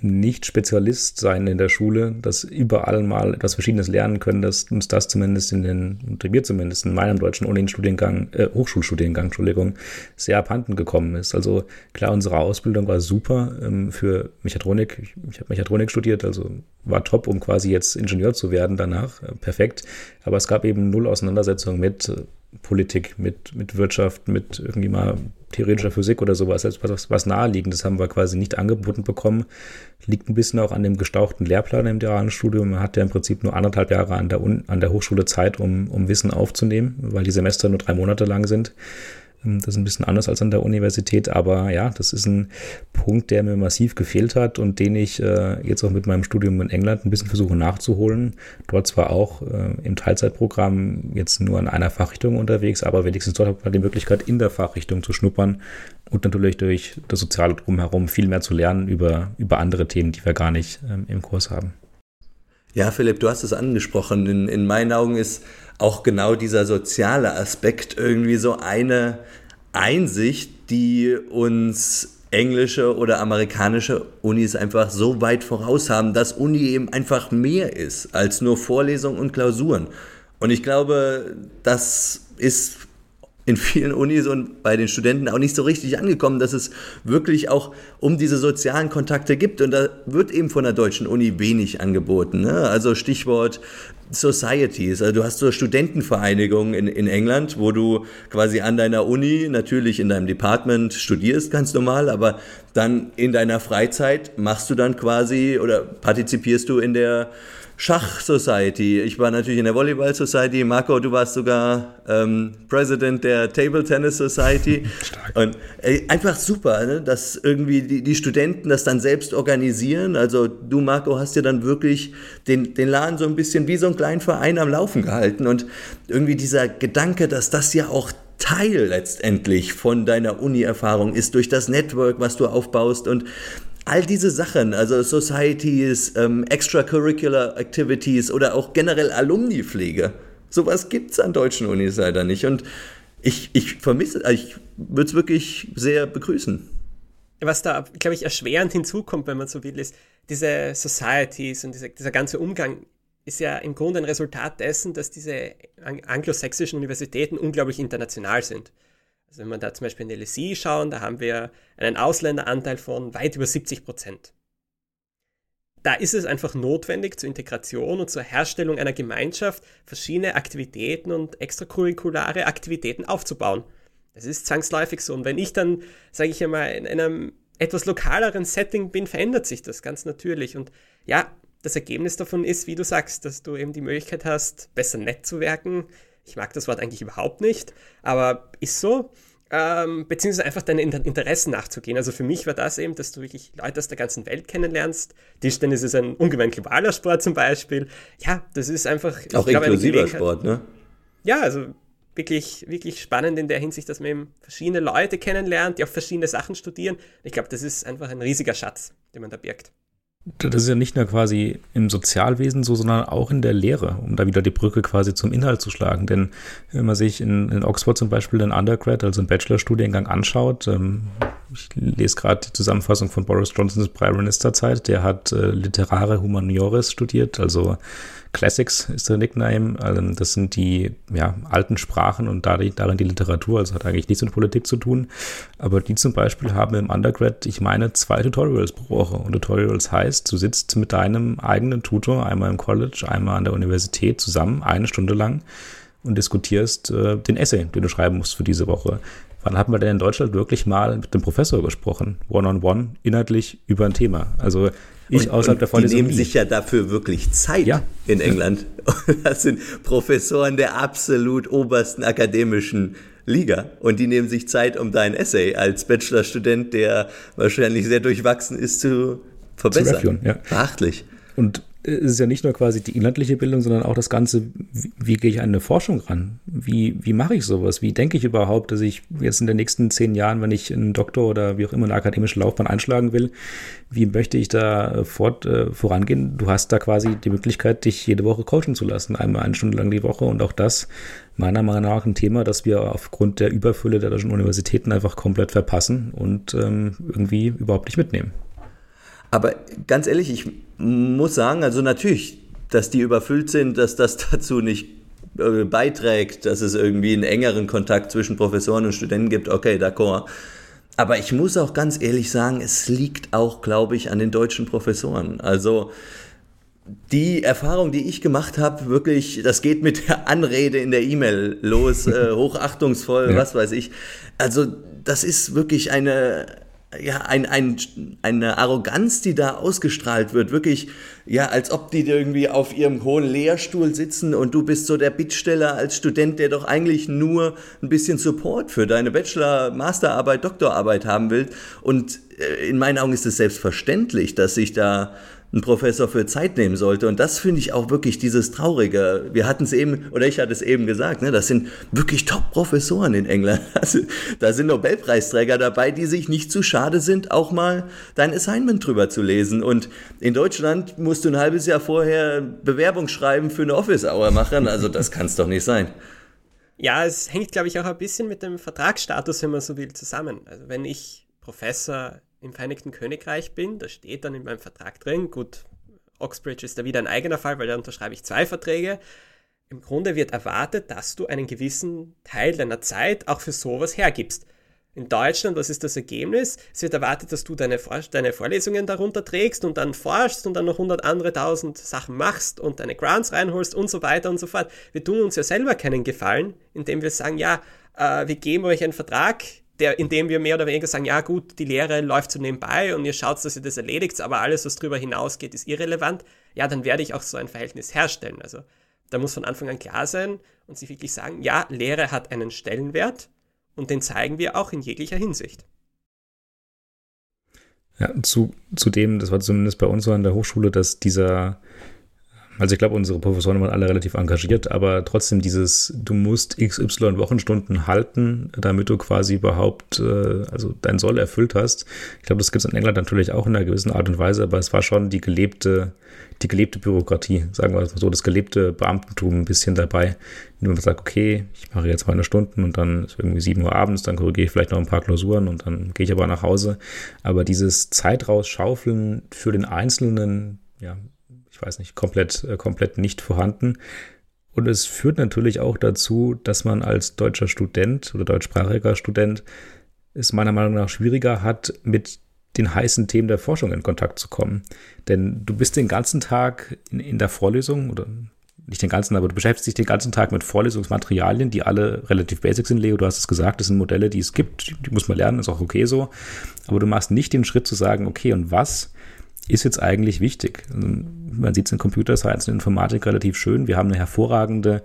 nicht Spezialist sein in der Schule, dass überall mal etwas Verschiedenes lernen können, dass uns das zumindest in den, und mir zumindest in meinem deutschen Uni-Studiengang, äh, Hochschulstudiengang, Entschuldigung, sehr abhanden gekommen ist. Also klar, unsere Ausbildung war super ähm, für Mechatronik. Ich, ich habe Mechatronik studiert, also war top, um quasi jetzt Ingenieur zu werden danach. Äh, perfekt. Aber es gab eben null Auseinandersetzung mit äh, Politik, mit, mit Wirtschaft, mit irgendwie mal theoretischer Physik oder sowas, als was, was naheliegendes haben wir quasi nicht angeboten bekommen. Liegt ein bisschen auch an dem gestauchten Lehrplan im dualen Studium. Man hat ja im Prinzip nur anderthalb Jahre an der, an der Hochschule Zeit, um, um Wissen aufzunehmen, weil die Semester nur drei Monate lang sind. Ähm, das ist ein bisschen anders als an der Universität, aber ja, das ist ein Punkt, der mir massiv gefehlt hat und den ich äh, jetzt auch mit meinem Studium in England ein bisschen versuche nachzuholen. Dort zwar auch äh, im Teilzeitprogramm jetzt nur in einer Fachrichtung unterwegs, aber wenigstens dort hat man die Möglichkeit, in der Fachrichtung zu schnuppern und natürlich durch das Soziale drumherum viel mehr zu lernen über, über andere Themen, die wir gar nicht ähm, im Kurs haben. Ja, Philipp, du hast es angesprochen. In, in meinen Augen ist auch genau dieser soziale Aspekt irgendwie so eine Einsicht, die uns englische oder amerikanische Unis einfach so weit voraus haben, dass Uni eben einfach mehr ist als nur Vorlesungen und Klausuren. Und ich glaube, das ist in vielen Unis und bei den Studenten auch nicht so richtig angekommen, dass es wirklich auch um diese sozialen Kontakte gibt. Und da wird eben von der deutschen Uni wenig angeboten. Ne? Also Stichwort Societies. Also du hast so Studentenvereinigungen in, in England, wo du quasi an deiner Uni, natürlich in deinem Department studierst, ganz normal, aber dann in deiner Freizeit machst du dann quasi oder partizipierst du in der Schach Society. Ich war natürlich in der Volleyball Society. Marco, du warst sogar ähm, President der Table Tennis Society. Stark. Und äh, einfach super, ne? dass irgendwie die, die Studenten das dann selbst organisieren. Also du, Marco, hast ja dann wirklich den, den Laden so ein bisschen wie so ein kleinen Verein am Laufen gehalten. Und irgendwie dieser Gedanke, dass das ja auch Teil letztendlich von deiner Uni-Erfahrung ist durch das Network, was du aufbaust und all diese Sachen, also Societies, ähm, Extracurricular Activities oder auch generell Alumni-Pflege, sowas gibt es an deutschen Unis leider nicht. Und ich, ich vermisse, ich würde es wirklich sehr begrüßen. Was da, glaube ich, erschwerend hinzukommt, wenn man so will, ist, diese Societies und diese, dieser ganze Umgang ist ja im Grunde ein Resultat dessen, dass diese anglosächsischen Universitäten unglaublich international sind. Also wenn man da zum Beispiel in LSI schauen, da haben wir einen Ausländeranteil von weit über 70 Prozent. Da ist es einfach notwendig zur Integration und zur Herstellung einer Gemeinschaft verschiedene Aktivitäten und extracurriculare Aktivitäten aufzubauen. Das ist zwangsläufig so. Und wenn ich dann, sage ich einmal, in einem etwas lokaleren Setting bin, verändert sich das ganz natürlich. Und ja, das Ergebnis davon ist, wie du sagst, dass du eben die Möglichkeit hast, besser netzwerken, Ich mag das Wort eigentlich überhaupt nicht, aber ist so. Ähm, beziehungsweise einfach deinen Interessen nachzugehen. Also für mich war das eben, dass du wirklich Leute aus der ganzen Welt kennenlernst. Tischtennis ist ein ungemein globaler Sport zum Beispiel. Ja, das ist einfach. Auch inklusiver Sport, ne? Ja, also wirklich, wirklich spannend in der Hinsicht, dass man eben verschiedene Leute kennenlernt, die auch verschiedene Sachen studieren. Ich glaube, das ist einfach ein riesiger Schatz, den man da birgt das ist ja nicht nur quasi im Sozialwesen so, sondern auch in der Lehre, um da wieder die Brücke quasi zum Inhalt zu schlagen. Denn wenn man sich in, in Oxford zum Beispiel den Undergrad, also einen Bachelorstudiengang anschaut, ähm, ich lese gerade die Zusammenfassung von Boris Johnsons Prime Minister Zeit, der hat äh, Literare Humaniores studiert, also Classics ist der Nickname. Also das sind die ja, alten Sprachen und darin die Literatur, also hat eigentlich nichts mit Politik zu tun. Aber die zum Beispiel haben im Undergrad, ich meine, zwei Tutorials pro Woche. Und Tutorials heißt, du sitzt mit deinem eigenen Tutor, einmal im College, einmal an der Universität zusammen, eine Stunde lang und diskutierst äh, den Essay, den du schreiben musst für diese Woche. Wann haben wir denn in Deutschland wirklich mal mit dem Professor gesprochen? One-on-one, -on -one, inhaltlich über ein Thema. Also ich und, außerhalb der Vorlesung. Die nehmen sich ja dafür wirklich Zeit ja. in England. Das sind Professoren der absolut obersten akademischen Liga. Und die nehmen sich Zeit, um dein Essay als Bachelorstudent, der wahrscheinlich sehr durchwachsen ist, zu verbessern. Zu reviewen, ja. Beachtlich. Und es ist ja nicht nur quasi die inhaltliche Bildung, sondern auch das Ganze, wie, wie gehe ich an eine Forschung ran? Wie, wie mache ich sowas? Wie denke ich überhaupt, dass ich jetzt in den nächsten zehn Jahren, wenn ich einen Doktor oder wie auch immer eine akademische Laufbahn einschlagen will, wie möchte ich da fort, äh, vorangehen? Du hast da quasi die Möglichkeit, dich jede Woche coachen zu lassen, einmal eine Stunde lang die Woche und auch das meiner Meinung nach ein Thema, das wir aufgrund der Überfülle der deutschen Universitäten einfach komplett verpassen und ähm, irgendwie überhaupt nicht mitnehmen. Aber ganz ehrlich, ich muss sagen, also natürlich, dass die überfüllt sind, dass das dazu nicht äh, beiträgt, dass es irgendwie einen engeren Kontakt zwischen Professoren und Studenten gibt, okay, d'accord. Aber ich muss auch ganz ehrlich sagen, es liegt auch, glaube ich, an den deutschen Professoren. Also die Erfahrung, die ich gemacht habe, wirklich, das geht mit der Anrede in der E-Mail los, äh, hochachtungsvoll, ja. was weiß ich. Also das ist wirklich eine, ja, ein, ein, eine Arroganz, die da ausgestrahlt wird, wirklich, ja, als ob die irgendwie auf ihrem hohen Lehrstuhl sitzen und du bist so der Bittsteller als Student, der doch eigentlich nur ein bisschen Support für deine Bachelor-, Masterarbeit, Doktorarbeit haben will. Und äh, in meinen Augen ist es selbstverständlich, dass sich da ein Professor für Zeit nehmen sollte. Und das finde ich auch wirklich dieses Traurige. Wir hatten es eben, oder ich hatte es eben gesagt, ne, das sind wirklich Top-Professoren in England. Also, da sind Nobelpreisträger dabei, die sich nicht zu schade sind, auch mal dein Assignment drüber zu lesen. Und in Deutschland musst du ein halbes Jahr vorher Bewerbung schreiben für eine Office-Hour machen. Also das kann es doch nicht sein. Ja, es hängt, glaube ich, auch ein bisschen mit dem Vertragsstatus, wenn man so will, zusammen. Also wenn ich Professor im Vereinigten Königreich bin, da steht dann in meinem Vertrag drin, gut, Oxbridge ist da wieder ein eigener Fall, weil da unterschreibe ich zwei Verträge. Im Grunde wird erwartet, dass du einen gewissen Teil deiner Zeit auch für sowas hergibst. In Deutschland, was ist das Ergebnis? Es wird erwartet, dass du deine, Vor deine Vorlesungen darunter trägst und dann forschst und dann noch hundert andere tausend Sachen machst und deine Grants reinholst und so weiter und so fort. Wir tun uns ja selber keinen Gefallen, indem wir sagen, ja, äh, wir geben euch einen Vertrag, der, indem wir mehr oder weniger sagen, ja gut, die Lehre läuft so nebenbei und ihr schaut, dass ihr das erledigt, aber alles, was darüber hinausgeht, ist irrelevant, ja, dann werde ich auch so ein Verhältnis herstellen. Also da muss von Anfang an klar sein und sich wirklich sagen, ja, Lehre hat einen Stellenwert und den zeigen wir auch in jeglicher Hinsicht. Ja, zu, zudem, das war zumindest bei uns so an der Hochschule, dass dieser also ich glaube, unsere Professoren waren alle relativ engagiert, aber trotzdem dieses, du musst XY Wochenstunden halten, damit du quasi überhaupt äh, also dein Soll erfüllt hast. Ich glaube, das gibt es in England natürlich auch in einer gewissen Art und Weise, aber es war schon die gelebte, die gelebte Bürokratie, sagen wir mal so, das gelebte Beamtentum ein bisschen dabei. Wenn man sagt, okay, ich mache jetzt meine Stunden und dann ist irgendwie 7 Uhr abends, dann korrigiere ich vielleicht noch ein paar Klausuren und dann gehe ich aber nach Hause. Aber dieses Zeit rausschaufeln für den Einzelnen, ja, ich weiß nicht, komplett, äh, komplett nicht vorhanden. Und es führt natürlich auch dazu, dass man als deutscher Student oder deutschsprachiger Student es meiner Meinung nach schwieriger hat, mit den heißen Themen der Forschung in Kontakt zu kommen. Denn du bist den ganzen Tag in, in der Vorlesung oder nicht den ganzen, aber du beschäftigst dich den ganzen Tag mit Vorlesungsmaterialien, die alle relativ basic sind, Leo. Du hast es gesagt, das sind Modelle, die es gibt, die muss man lernen, ist auch okay so. Aber du machst nicht den Schritt zu sagen, okay, und was ist jetzt eigentlich wichtig? Also man sieht es in Computer Science und Informatik relativ schön. Wir haben eine hervorragende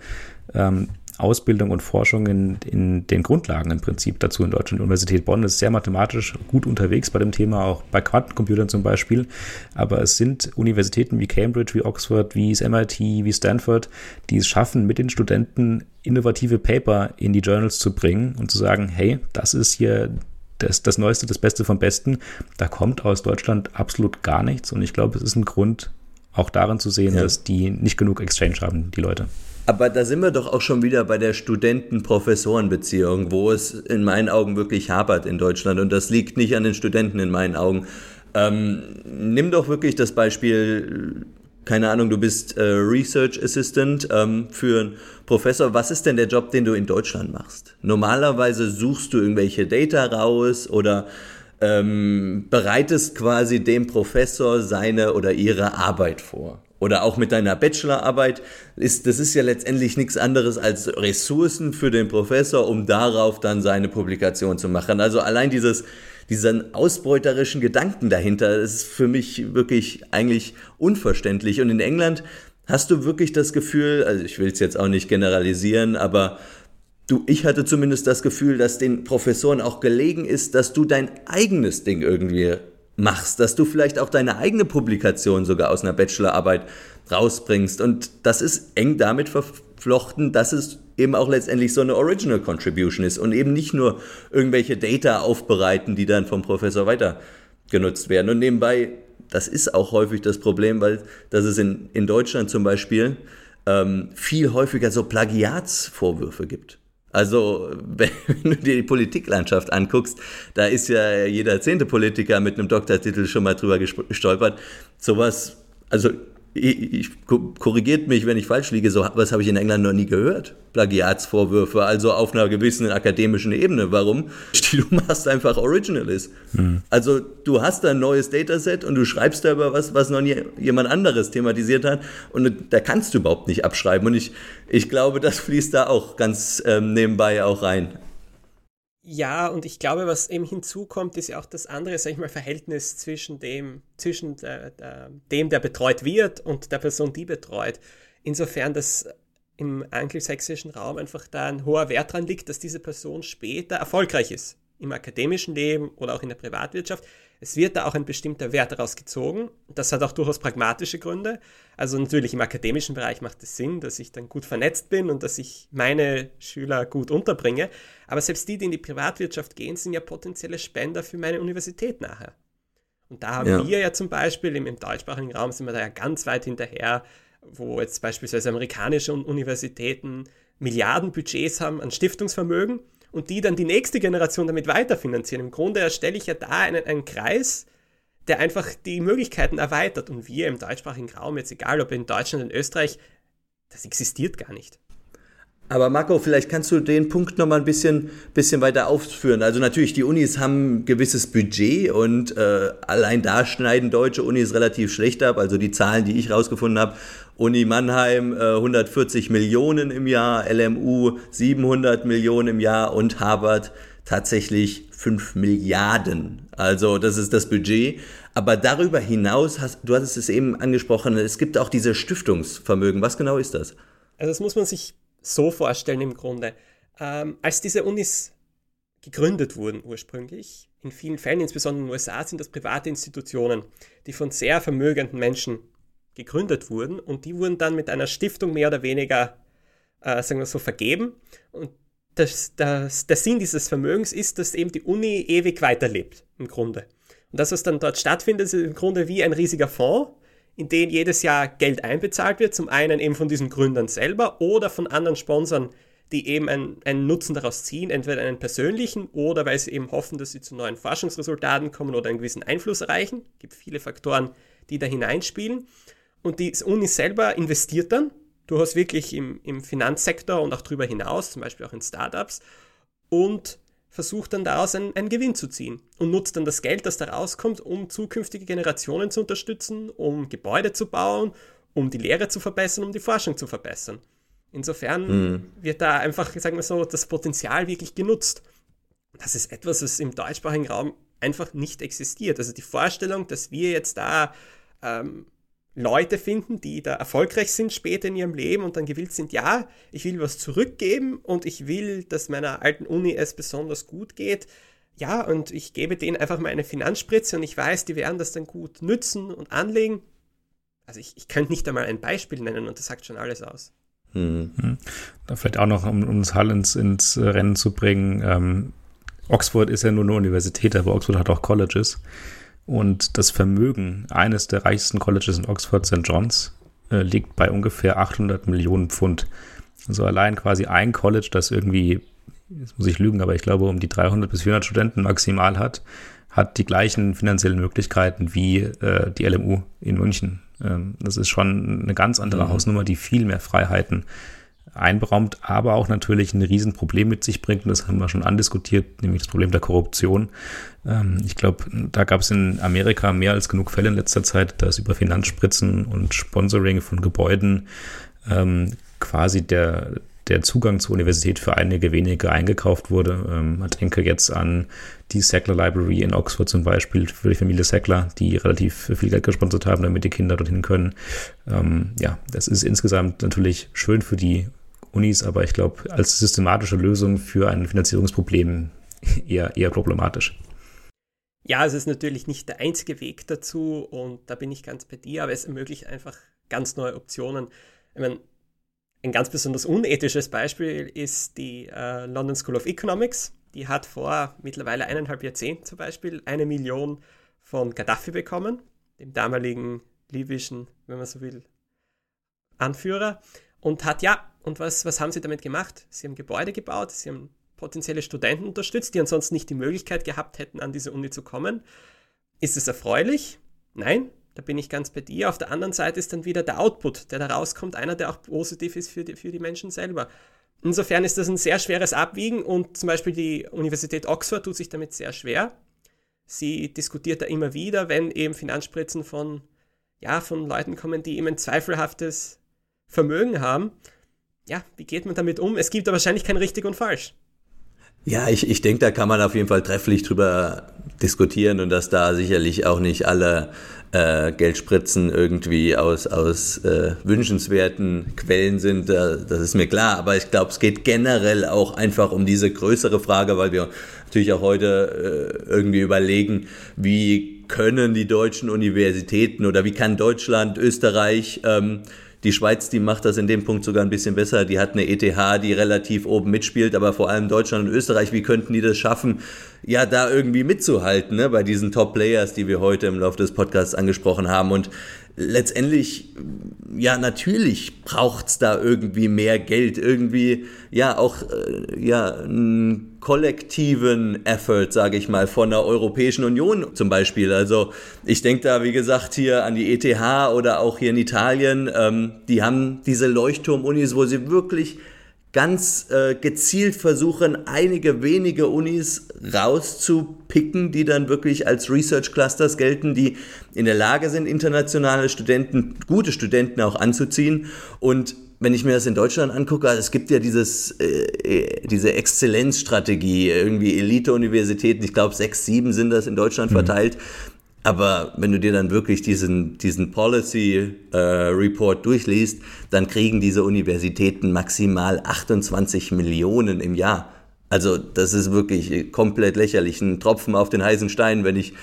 ähm, Ausbildung und Forschung in, in den Grundlagen im Prinzip dazu in Deutschland. Die Universität Bonn ist sehr mathematisch gut unterwegs bei dem Thema, auch bei Quantencomputern zum Beispiel. Aber es sind Universitäten wie Cambridge, wie Oxford, wie MIT, wie Stanford, die es schaffen, mit den Studenten innovative Paper in die Journals zu bringen und zu sagen, hey, das ist hier das, das Neueste, das Beste vom Besten. Da kommt aus Deutschland absolut gar nichts. Und ich glaube, es ist ein Grund, auch darin zu sehen, ja. dass die nicht genug Exchange haben, die Leute. Aber da sind wir doch auch schon wieder bei der Studenten-Professoren-Beziehung, wo es in meinen Augen wirklich hapert in Deutschland. Und das liegt nicht an den Studenten in meinen Augen. Ähm, nimm doch wirklich das Beispiel, keine Ahnung, du bist äh, Research Assistant ähm, für einen Professor. Was ist denn der Job, den du in Deutschland machst? Normalerweise suchst du irgendwelche Data raus oder ähm, bereitest quasi dem Professor seine oder ihre Arbeit vor oder auch mit deiner Bachelorarbeit, ist, das ist ja letztendlich nichts anderes als Ressourcen für den Professor, um darauf dann seine Publikation zu machen. Also allein dieses, diesen ausbeuterischen Gedanken dahinter ist für mich wirklich eigentlich unverständlich. Und in England hast du wirklich das Gefühl, also ich will es jetzt auch nicht generalisieren, aber du, ich hatte zumindest das Gefühl, dass den Professoren auch gelegen ist, dass du dein eigenes Ding irgendwie machst, dass du vielleicht auch deine eigene Publikation sogar aus einer Bachelorarbeit rausbringst. Und das ist eng damit verflochten, dass es eben auch letztendlich so eine Original Contribution ist und eben nicht nur irgendwelche Data aufbereiten, die dann vom Professor weiter genutzt werden. Und nebenbei, das ist auch häufig das Problem, weil dass es in, in Deutschland zum Beispiel ähm, viel häufiger so Plagiatsvorwürfe gibt. Also, wenn du dir die Politiklandschaft anguckst, da ist ja jeder zehnte Politiker mit einem Doktortitel schon mal drüber gestolpert. Sowas, also ich, ich, korrigiert mich, wenn ich falsch liege, so was habe ich in England noch nie gehört. Plagiatsvorwürfe, also auf einer gewissen akademischen Ebene. Warum? Du machst einfach Original ist. Hm. Also du hast ein neues Dataset und du schreibst da über was, was noch nie jemand anderes thematisiert hat und da kannst du überhaupt nicht abschreiben. Und ich, ich glaube, das fließt da auch ganz ähm, nebenbei auch rein. Ja, und ich glaube, was eben hinzukommt, ist ja auch das andere, sag ich mal, Verhältnis zwischen dem, zwischen der, der, dem, der betreut wird und der Person, die betreut. Insofern, dass im angelsächsischen Raum einfach da ein hoher Wert dran liegt, dass diese Person später erfolgreich ist. Im akademischen Leben oder auch in der Privatwirtschaft. Es wird da auch ein bestimmter Wert daraus gezogen. Das hat auch durchaus pragmatische Gründe. Also natürlich im akademischen Bereich macht es Sinn, dass ich dann gut vernetzt bin und dass ich meine Schüler gut unterbringe. Aber selbst die, die in die Privatwirtschaft gehen, sind ja potenzielle Spender für meine Universität nachher. Und da haben ja. wir ja zum Beispiel im, im deutschsprachigen Raum sind wir da ja ganz weit hinterher, wo jetzt beispielsweise amerikanische Universitäten Milliardenbudgets haben an Stiftungsvermögen und die dann die nächste Generation damit weiterfinanzieren. Im Grunde erstelle ich ja da einen, einen Kreis, der einfach die Möglichkeiten erweitert. Und wir im deutschsprachigen Raum, jetzt egal ob in Deutschland, in Österreich, das existiert gar nicht. Aber Marco, vielleicht kannst du den Punkt noch mal ein bisschen, bisschen weiter aufführen. Also natürlich, die Unis haben ein gewisses Budget und äh, allein da schneiden deutsche Unis relativ schlecht ab. Also die Zahlen, die ich rausgefunden habe, Uni Mannheim äh, 140 Millionen im Jahr, LMU 700 Millionen im Jahr und Harvard tatsächlich 5 Milliarden. Also das ist das Budget. Aber darüber hinaus, hast, du hattest es eben angesprochen, es gibt auch diese Stiftungsvermögen. Was genau ist das? Also das muss man sich so vorstellen im Grunde. Ähm, als diese Unis gegründet wurden ursprünglich, in vielen Fällen, insbesondere in den USA, sind das private Institutionen, die von sehr vermögenden Menschen gegründet wurden und die wurden dann mit einer Stiftung mehr oder weniger, äh, sagen wir so, vergeben. Und das, das, der Sinn dieses Vermögens ist, dass eben die Uni ewig weiterlebt, im Grunde. Und das, was dann dort stattfindet, ist im Grunde wie ein riesiger Fonds, in denen jedes Jahr Geld einbezahlt wird, zum einen eben von diesen Gründern selber oder von anderen Sponsoren, die eben einen, einen, Nutzen daraus ziehen, entweder einen persönlichen oder weil sie eben hoffen, dass sie zu neuen Forschungsresultaten kommen oder einen gewissen Einfluss erreichen. Es gibt viele Faktoren, die da hineinspielen. Und die Uni selber investiert dann, durchaus wirklich im, im Finanzsektor und auch darüber hinaus, zum Beispiel auch in Startups, und versucht dann daraus einen, einen, Gewinn zu ziehen und nutzt dann das Geld, das da rauskommt, um zukünftige Generationen zu unterstützen, um Gebäude zu bauen, um die Lehre zu verbessern, um die Forschung zu verbessern. Insofern mhm. wird da einfach, sagen wir so, das Potenzial wirklich genutzt. Das ist etwas, was im deutschsprachigen Raum einfach nicht existiert. Also die Vorstellung, dass wir jetzt da ähm, Leute finden, die da erfolgreich sind später in ihrem Leben und dann gewillt sind, ja, ich will was zurückgeben und ich will, dass meiner alten Uni es besonders gut geht. Ja, und ich gebe denen einfach mal eine Finanzspritze und ich weiß, die werden das dann gut nützen und anlegen. Also ich, ich könnte nicht einmal ein Beispiel nennen und das sagt schon alles aus. Mhm. Da vielleicht auch noch, um, um das Hall ins, ins Rennen zu bringen. Ähm, Oxford ist ja nur eine Universität, aber Oxford hat auch Colleges. Und das Vermögen eines der reichsten Colleges in Oxford, St. John's, äh, liegt bei ungefähr 800 Millionen Pfund. Also allein quasi ein College, das irgendwie, jetzt muss ich lügen, aber ich glaube um die 300 bis 400 Studenten maximal hat, hat die gleichen finanziellen Möglichkeiten wie äh, die LMU in München. Ähm, das ist schon eine ganz andere mhm. Hausnummer, die viel mehr Freiheiten einberaumt, aber auch natürlich ein Riesenproblem mit sich bringt. Und das haben wir schon andiskutiert, nämlich das Problem der Korruption. Ähm, ich glaube, da gab es in Amerika mehr als genug Fälle in letzter Zeit, dass über Finanzspritzen und Sponsoring von Gebäuden ähm, quasi der, der Zugang zur Universität für einige wenige eingekauft wurde. Ähm, man denke jetzt an die Sackler Library in Oxford zum Beispiel für die Familie Sackler, die relativ viel Geld gesponsert haben, damit die Kinder dorthin können. Ähm, ja, das ist insgesamt natürlich schön für die Unis, aber ich glaube, als systematische Lösung für ein Finanzierungsproblem eher, eher problematisch. Ja, es ist natürlich nicht der einzige Weg dazu und da bin ich ganz bei dir, aber es ermöglicht einfach ganz neue Optionen. Ich meine, ein ganz besonders unethisches Beispiel ist die äh, London School of Economics. Die hat vor mittlerweile eineinhalb Jahrzehnten zum Beispiel eine Million von Gaddafi bekommen, dem damaligen libyschen, wenn man so will, Anführer. Und hat ja, und was, was haben sie damit gemacht? Sie haben Gebäude gebaut, sie haben potenzielle Studenten unterstützt, die ansonsten nicht die Möglichkeit gehabt hätten, an diese Uni zu kommen. Ist es erfreulich? Nein, da bin ich ganz bei dir. Auf der anderen Seite ist dann wieder der Output, der da rauskommt, einer, der auch positiv ist für die, für die Menschen selber. Insofern ist das ein sehr schweres Abwiegen und zum Beispiel die Universität Oxford tut sich damit sehr schwer. Sie diskutiert da immer wieder, wenn eben Finanzspritzen von, ja, von Leuten kommen, die eben ein zweifelhaftes Vermögen haben. Ja, wie geht man damit um? Es gibt da wahrscheinlich kein richtig und falsch. Ja, ich, ich denke, da kann man auf jeden Fall trefflich drüber diskutieren und dass da sicherlich auch nicht alle äh, Geldspritzen irgendwie aus, aus äh, wünschenswerten Quellen sind, äh, das ist mir klar. Aber ich glaube, es geht generell auch einfach um diese größere Frage, weil wir natürlich auch heute äh, irgendwie überlegen, wie können die deutschen Universitäten oder wie kann Deutschland, Österreich ähm, die Schweiz, die macht das in dem Punkt sogar ein bisschen besser. Die hat eine ETH, die relativ oben mitspielt, aber vor allem Deutschland und Österreich, wie könnten die das schaffen, ja, da irgendwie mitzuhalten, ne, bei diesen Top-Players, die wir heute im Laufe des Podcasts angesprochen haben. Und letztendlich, ja, natürlich braucht's da irgendwie mehr Geld, irgendwie, ja, auch, äh, ja, einen kollektiven Effort, sage ich mal, von der Europäischen Union zum Beispiel. Also ich denke da, wie gesagt, hier an die ETH oder auch hier in Italien, ähm, die haben diese Leuchtturm-Unis, wo sie wirklich ganz äh, gezielt versuchen, einige wenige Unis rauszupicken, die dann wirklich als Research Clusters gelten, die in der Lage sind, internationale Studenten, gute Studenten auch anzuziehen. Und wenn ich mir das in Deutschland angucke, also es gibt ja dieses, äh, äh diese Exzellenzstrategie, irgendwie Elite-Universitäten, ich glaube sechs, sieben sind das in Deutschland mhm. Aber wenn du dir dann wirklich diesen, diesen Policy äh, Report durchliest, dann kriegen diese Universitäten maximal 28 Millionen im Jahr. Also das ist wirklich komplett lächerlich. Ein Tropfen auf den heißen Stein, wenn ich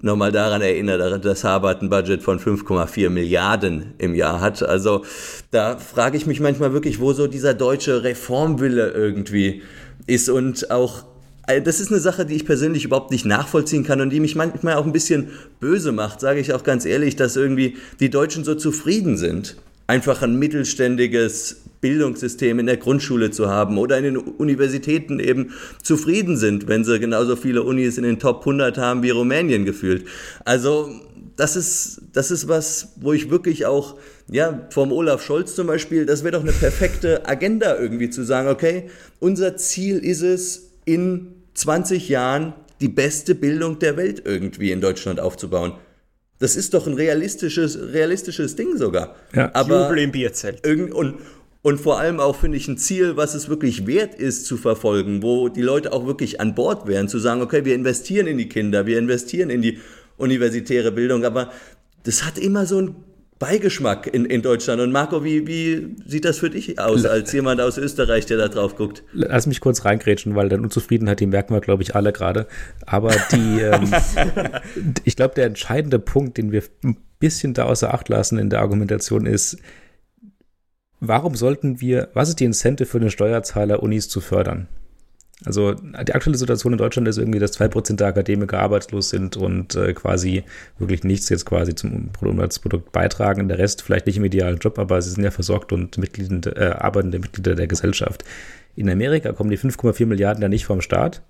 nochmal daran erinnere, dass Harvard ein Budget von 5,4 Milliarden im Jahr hat. Also da frage ich mich manchmal wirklich, wo so dieser deutsche Reformwille irgendwie ist und auch das ist eine Sache, die ich persönlich überhaupt nicht nachvollziehen kann und die mich manchmal auch ein bisschen böse macht, sage ich auch ganz ehrlich, dass irgendwie die Deutschen so zufrieden sind, einfach ein mittelständiges Bildungssystem in der Grundschule zu haben oder in den Universitäten eben zufrieden sind, wenn sie genauso viele Unis in den Top 100 haben wie Rumänien gefühlt. Also das ist, das ist was, wo ich wirklich auch, ja, vom Olaf Scholz zum Beispiel, das wäre doch eine perfekte Agenda irgendwie zu sagen, okay, unser Ziel ist es, in 20 Jahren die beste Bildung der Welt irgendwie in Deutschland aufzubauen. Das ist doch ein realistisches, realistisches Ding sogar. Ja, Aber Jubel im Bierzelt. Und, und vor allem auch, finde ich, ein Ziel, was es wirklich wert ist zu verfolgen, wo die Leute auch wirklich an Bord wären, zu sagen, okay, wir investieren in die Kinder, wir investieren in die universitäre Bildung, aber das hat immer so ein Beigeschmack in, in Deutschland. Und Marco, wie, wie sieht das für dich aus, als jemand aus Österreich, der da drauf guckt? Lass mich kurz reingrätschen, weil dann Unzufriedenheit, die merken wir, glaube ich, alle gerade. Aber die, ähm, ich glaube, der entscheidende Punkt, den wir ein bisschen da außer Acht lassen in der Argumentation ist, warum sollten wir, was ist die Incentive für den Steuerzahler, Unis zu fördern? Also die aktuelle Situation in Deutschland ist irgendwie, dass zwei Prozent der Akademiker arbeitslos sind und äh, quasi wirklich nichts jetzt quasi zum Umsatzprodukt beitragen. Der Rest vielleicht nicht im idealen Job, aber sie sind ja versorgt und Mitglieder, äh, arbeitende Mitglieder der Gesellschaft. In Amerika kommen die 5,4 Milliarden ja nicht vom Staat,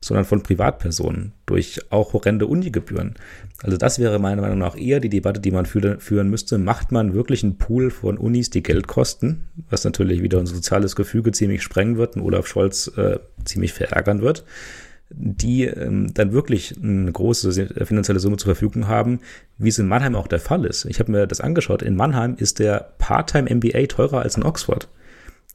sondern von Privatpersonen durch auch horrende Unigebühren. Also das wäre meiner Meinung nach eher die Debatte, die man führen müsste. Macht man wirklich einen Pool von Unis, die Geld kosten, was natürlich wieder unser soziales Gefüge ziemlich sprengen wird und Olaf Scholz äh, ziemlich verärgern wird, die ähm, dann wirklich eine große finanzielle Summe zur Verfügung haben, wie es in Mannheim auch der Fall ist. Ich habe mir das angeschaut. In Mannheim ist der Part-Time MBA teurer als in Oxford.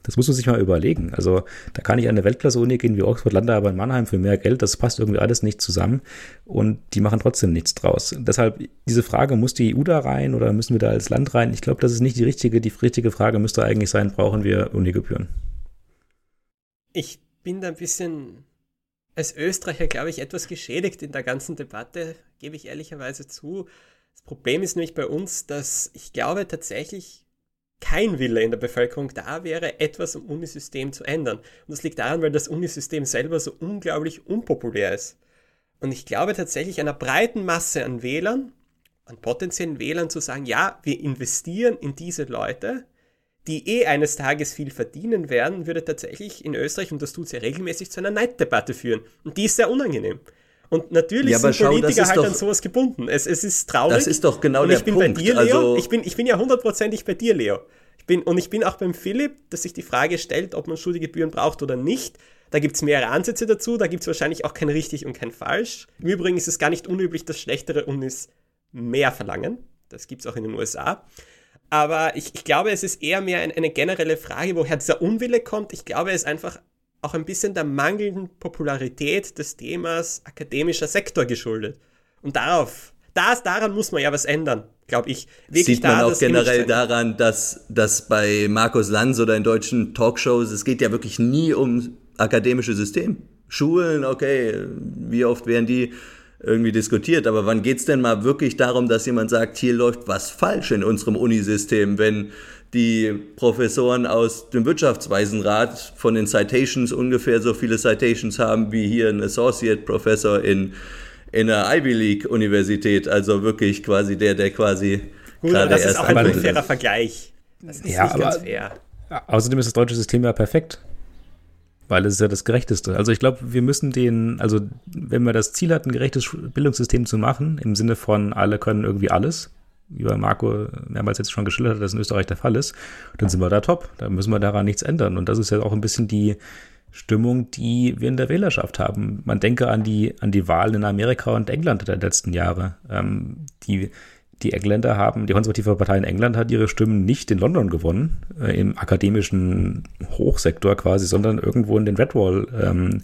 Das muss man sich mal überlegen. Also da kann ich an eine Weltklasse-Uni gehen wie Oxford, lande aber in Mannheim für mehr Geld. Das passt irgendwie alles nicht zusammen und die machen trotzdem nichts draus. Deshalb diese Frage, muss die EU da rein oder müssen wir da als Land rein? Ich glaube, das ist nicht die richtige. Die richtige Frage müsste eigentlich sein, brauchen wir Unigebühren? Ich bin da ein bisschen als Österreicher, glaube ich, etwas geschädigt in der ganzen Debatte, gebe ich ehrlicherweise zu. Das Problem ist nämlich bei uns, dass ich glaube tatsächlich kein Wille in der Bevölkerung da wäre, etwas am Unisystem zu ändern. Und das liegt daran, weil das Unisystem selber so unglaublich unpopulär ist. Und ich glaube tatsächlich einer breiten Masse an Wählern, an potenziellen Wählern zu sagen, ja, wir investieren in diese Leute, die eh eines Tages viel verdienen werden, würde tatsächlich in Österreich, und das tut sie ja regelmäßig, zu einer Neiddebatte führen. Und die ist sehr unangenehm. Und natürlich ja, sind schau, Politiker halt doch, an sowas gebunden. Es, es ist traurig. Das ist doch genau und der ich bin Punkt. Bei dir, Leo. Also ich, bin, ich bin ja hundertprozentig bei dir, Leo. Ich bin, und ich bin auch beim Philipp, dass sich die Frage stellt, ob man Schulgebühren braucht oder nicht. Da gibt es mehrere Ansätze dazu. Da gibt es wahrscheinlich auch kein richtig und kein falsch. Im Übrigen ist es gar nicht unüblich, dass schlechtere Unis mehr verlangen. Das gibt es auch in den USA. Aber ich, ich glaube, es ist eher mehr eine, eine generelle Frage, woher dieser Unwille kommt. Ich glaube, es ist einfach auch ein bisschen der mangelnden Popularität des Themas akademischer Sektor geschuldet. Und darauf, das, daran muss man ja was ändern, glaube ich. Wirklich Sieht man da auch generell daran, dass, dass bei Markus Lanz oder in deutschen Talkshows, es geht ja wirklich nie um akademische System. Schulen, okay, wie oft werden die irgendwie diskutiert, aber wann geht es denn mal wirklich darum, dass jemand sagt, hier läuft was falsch in unserem Unisystem, wenn die Professoren aus dem Wirtschaftsweisenrat von den Citations ungefähr so viele Citations haben wie hier ein Associate Professor in, in einer Ivy League Universität. Also wirklich quasi der, der quasi Gut, gerade das erst ist auch ein unfairer Vergleich. Das ist ja, nicht ganz fair. Außerdem ist das deutsche System ja perfekt. Weil es ist ja das Gerechteste. Also ich glaube, wir müssen den, also wenn wir das Ziel hatten, ein gerechtes Bildungssystem zu machen, im Sinne von alle können irgendwie alles, wie bei Marco mehrmals jetzt schon geschildert hat, dass in Österreich der Fall ist, dann sind wir da top. Da müssen wir daran nichts ändern. Und das ist ja auch ein bisschen die Stimmung, die wir in der Wählerschaft haben. Man denke an die, an die Wahlen in Amerika und England der letzten Jahre. Ähm, die, die Engländer haben, die konservative Partei in England hat ihre Stimmen nicht in London gewonnen, äh, im akademischen Hochsektor quasi, sondern irgendwo in den Redwall ähm,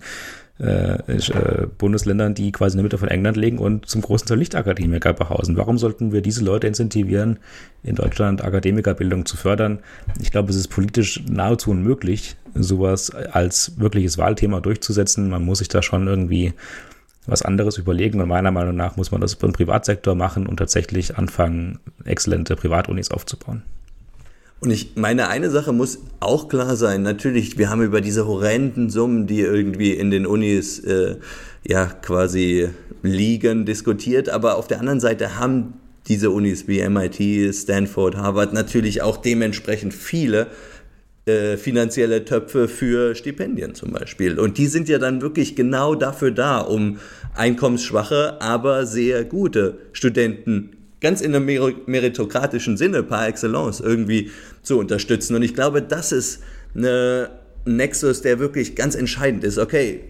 äh, äh, Bundesländern, die quasi in der Mitte von England liegen und zum großen Teil Lichtakademiker behausen. Warum sollten wir diese Leute incentivieren, in Deutschland Akademikerbildung zu fördern? Ich glaube, es ist politisch nahezu unmöglich, sowas als wirkliches Wahlthema durchzusetzen. Man muss sich da schon irgendwie was anderes überlegen und meiner Meinung nach muss man das beim Privatsektor machen und tatsächlich anfangen, exzellente Privatunis aufzubauen. Und ich meine, eine Sache muss auch klar sein. Natürlich, wir haben über diese horrenden Summen, die irgendwie in den Unis äh, ja quasi liegen, diskutiert. Aber auf der anderen Seite haben diese Unis wie MIT, Stanford, Harvard natürlich auch dementsprechend viele äh, finanzielle Töpfe für Stipendien zum Beispiel. Und die sind ja dann wirklich genau dafür da, um einkommensschwache, aber sehr gute Studenten ganz in einem meritokratischen Sinne par excellence irgendwie zu unterstützen. Und ich glaube, das ist eine Nexus, der wirklich ganz entscheidend ist. Okay,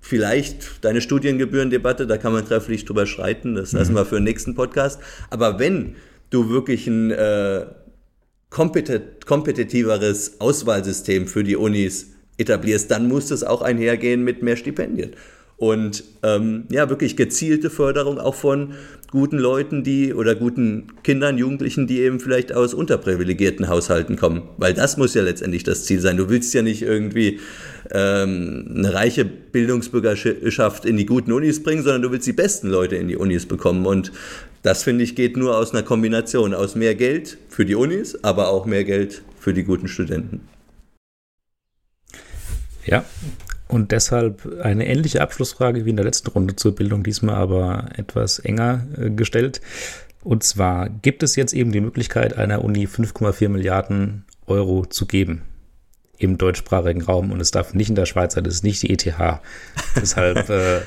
vielleicht deine Studiengebührendebatte, da kann man trefflich drüber schreiten, das lassen mhm. wir für den nächsten Podcast. Aber wenn du wirklich ein äh, kompetit kompetitiveres Auswahlsystem für die Unis etablierst, dann muss das auch einhergehen mit mehr Stipendien. Und ähm, ja, wirklich gezielte Förderung auch von guten Leuten, die oder guten Kindern, Jugendlichen, die eben vielleicht aus unterprivilegierten Haushalten kommen. Weil das muss ja letztendlich das Ziel sein. Du willst ja nicht irgendwie ähm, eine reiche Bildungsbürgerschaft in die guten Unis bringen, sondern du willst die besten Leute in die Unis bekommen. Und das, finde ich, geht nur aus einer Kombination aus mehr Geld für die Unis, aber auch mehr Geld für die guten Studenten. Ja, und deshalb eine ähnliche Abschlussfrage wie in der letzten Runde zur Bildung, diesmal aber etwas enger äh, gestellt. Und zwar gibt es jetzt eben die Möglichkeit, einer Uni 5,4 Milliarden Euro zu geben im deutschsprachigen Raum und es darf nicht in der Schweiz sein, das ist nicht die ETH. Deshalb äh,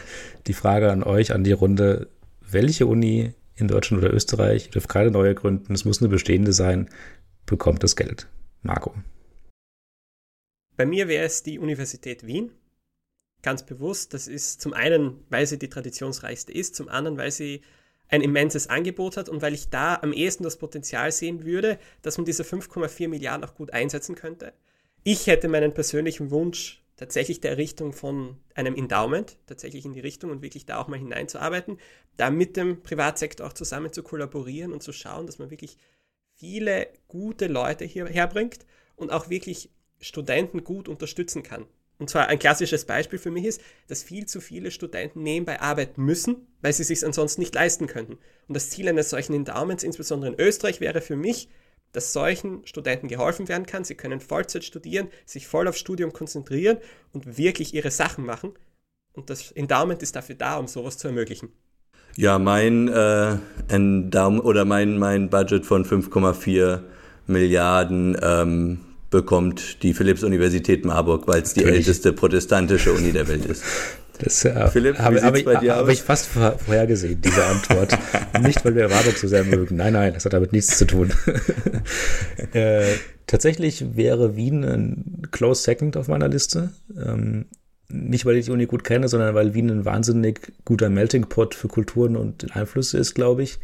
die Frage an euch, an die Runde, welche Uni in Deutschland oder Österreich, dürft keine neue gründen, es muss eine bestehende sein, bekommt das Geld? Marco. Bei mir wäre es die Universität Wien ganz bewusst. Das ist zum einen, weil sie die traditionsreichste ist, zum anderen, weil sie ein immenses Angebot hat und weil ich da am ehesten das Potenzial sehen würde, dass man diese 5,4 Milliarden auch gut einsetzen könnte. Ich hätte meinen persönlichen Wunsch tatsächlich der Errichtung von einem Endowment, tatsächlich in die Richtung und wirklich da auch mal hineinzuarbeiten, da mit dem Privatsektor auch zusammen zu kollaborieren und zu schauen, dass man wirklich viele gute Leute hierher bringt und auch wirklich Studenten gut unterstützen kann. Und zwar ein klassisches Beispiel für mich ist, dass viel zu viele Studenten nebenbei arbeiten müssen, weil sie sich ansonsten nicht leisten könnten. Und das Ziel eines solchen Endowments, insbesondere in Österreich, wäre für mich, dass solchen Studenten geholfen werden kann. Sie können Vollzeit studieren, sich voll aufs Studium konzentrieren und wirklich ihre Sachen machen. Und das Endowment ist dafür da, um sowas zu ermöglichen. Ja, mein äh, Endowment oder mein, mein Budget von 5,4 Milliarden ähm, bekommt die Philipps-Universität Marburg, weil es die älteste protestantische Uni der Welt ist. Das äh, Philipp, habe, habe, ich, habe ich fast vorhergesehen, diese Antwort. Nicht, weil wir Marburg so sehr mögen. Nein, nein, das hat damit nichts zu tun. äh, tatsächlich wäre Wien ein Close Second auf meiner Liste. Ähm, nicht, weil ich die Uni gut kenne, sondern weil Wien ein wahnsinnig guter Melting Pot für Kulturen und Einflüsse ist, glaube ich.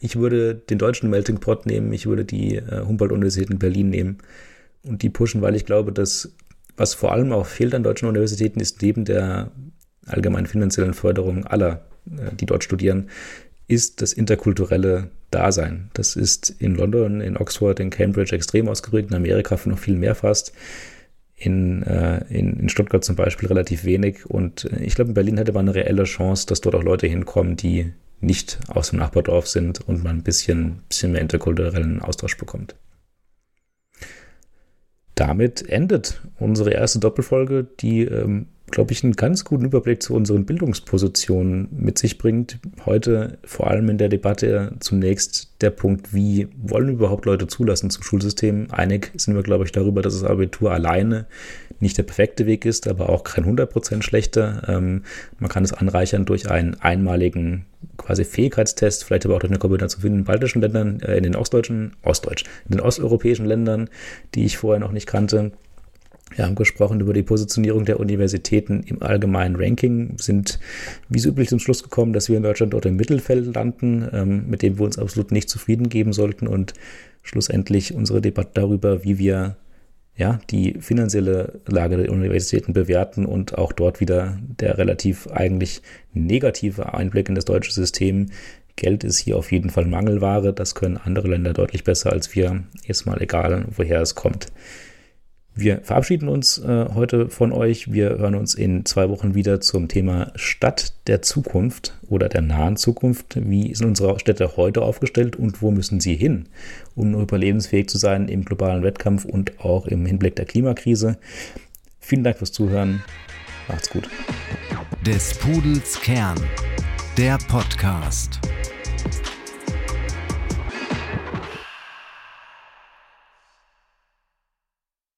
Ich würde den deutschen Melting Pot nehmen, ich würde die äh, Humboldt-Universität in Berlin nehmen und die pushen, weil ich glaube, dass was vor allem auch fehlt an deutschen Universitäten, ist neben der allgemeinen finanziellen Förderung aller, äh, die dort studieren, ist das interkulturelle Dasein. Das ist in London, in Oxford, in Cambridge extrem ausgeprägt, in Amerika noch viel mehr fast. In, äh, in, in Stuttgart zum Beispiel relativ wenig. Und äh, ich glaube, in Berlin hätte man eine reelle Chance, dass dort auch Leute hinkommen, die nicht aus dem Nachbardorf sind und man ein bisschen, bisschen mehr interkulturellen Austausch bekommt damit endet unsere erste Doppelfolge, die, ähm, glaube ich, einen ganz guten Überblick zu unseren Bildungspositionen mit sich bringt. Heute vor allem in der Debatte zunächst der Punkt, wie wollen überhaupt Leute zulassen zum Schulsystem? Einig sind wir, glaube ich, darüber, dass das Abitur alleine nicht der perfekte Weg ist, aber auch kein 100% schlechter. Ähm, man kann es anreichern durch einen einmaligen quasi Fähigkeitstest, vielleicht aber auch durch eine Kombination in den baltischen Ländern, äh, in den ostdeutschen, ostdeutsch, in den osteuropäischen Ländern, die ich vorher noch nicht kannte. Wir haben gesprochen über die Positionierung der Universitäten im allgemeinen Ranking, sind wie so üblich zum Schluss gekommen, dass wir in Deutschland dort im Mittelfeld landen, ähm, mit dem wir uns absolut nicht zufrieden geben sollten und schlussendlich unsere Debatte darüber, wie wir ja, die finanzielle Lage der Universitäten bewerten und auch dort wieder der relativ eigentlich negative Einblick in das deutsche System. Geld ist hier auf jeden Fall Mangelware. Das können andere Länder deutlich besser als wir. Jetzt mal egal, woher es kommt. Wir verabschieden uns äh, heute von euch. Wir hören uns in zwei Wochen wieder zum Thema Stadt der Zukunft oder der nahen Zukunft. Wie sind unsere Städte heute aufgestellt und wo müssen sie hin, um überlebensfähig zu sein im globalen Wettkampf und auch im Hinblick der Klimakrise? Vielen Dank fürs Zuhören. Macht's gut. Des Pudels Kern, der Podcast.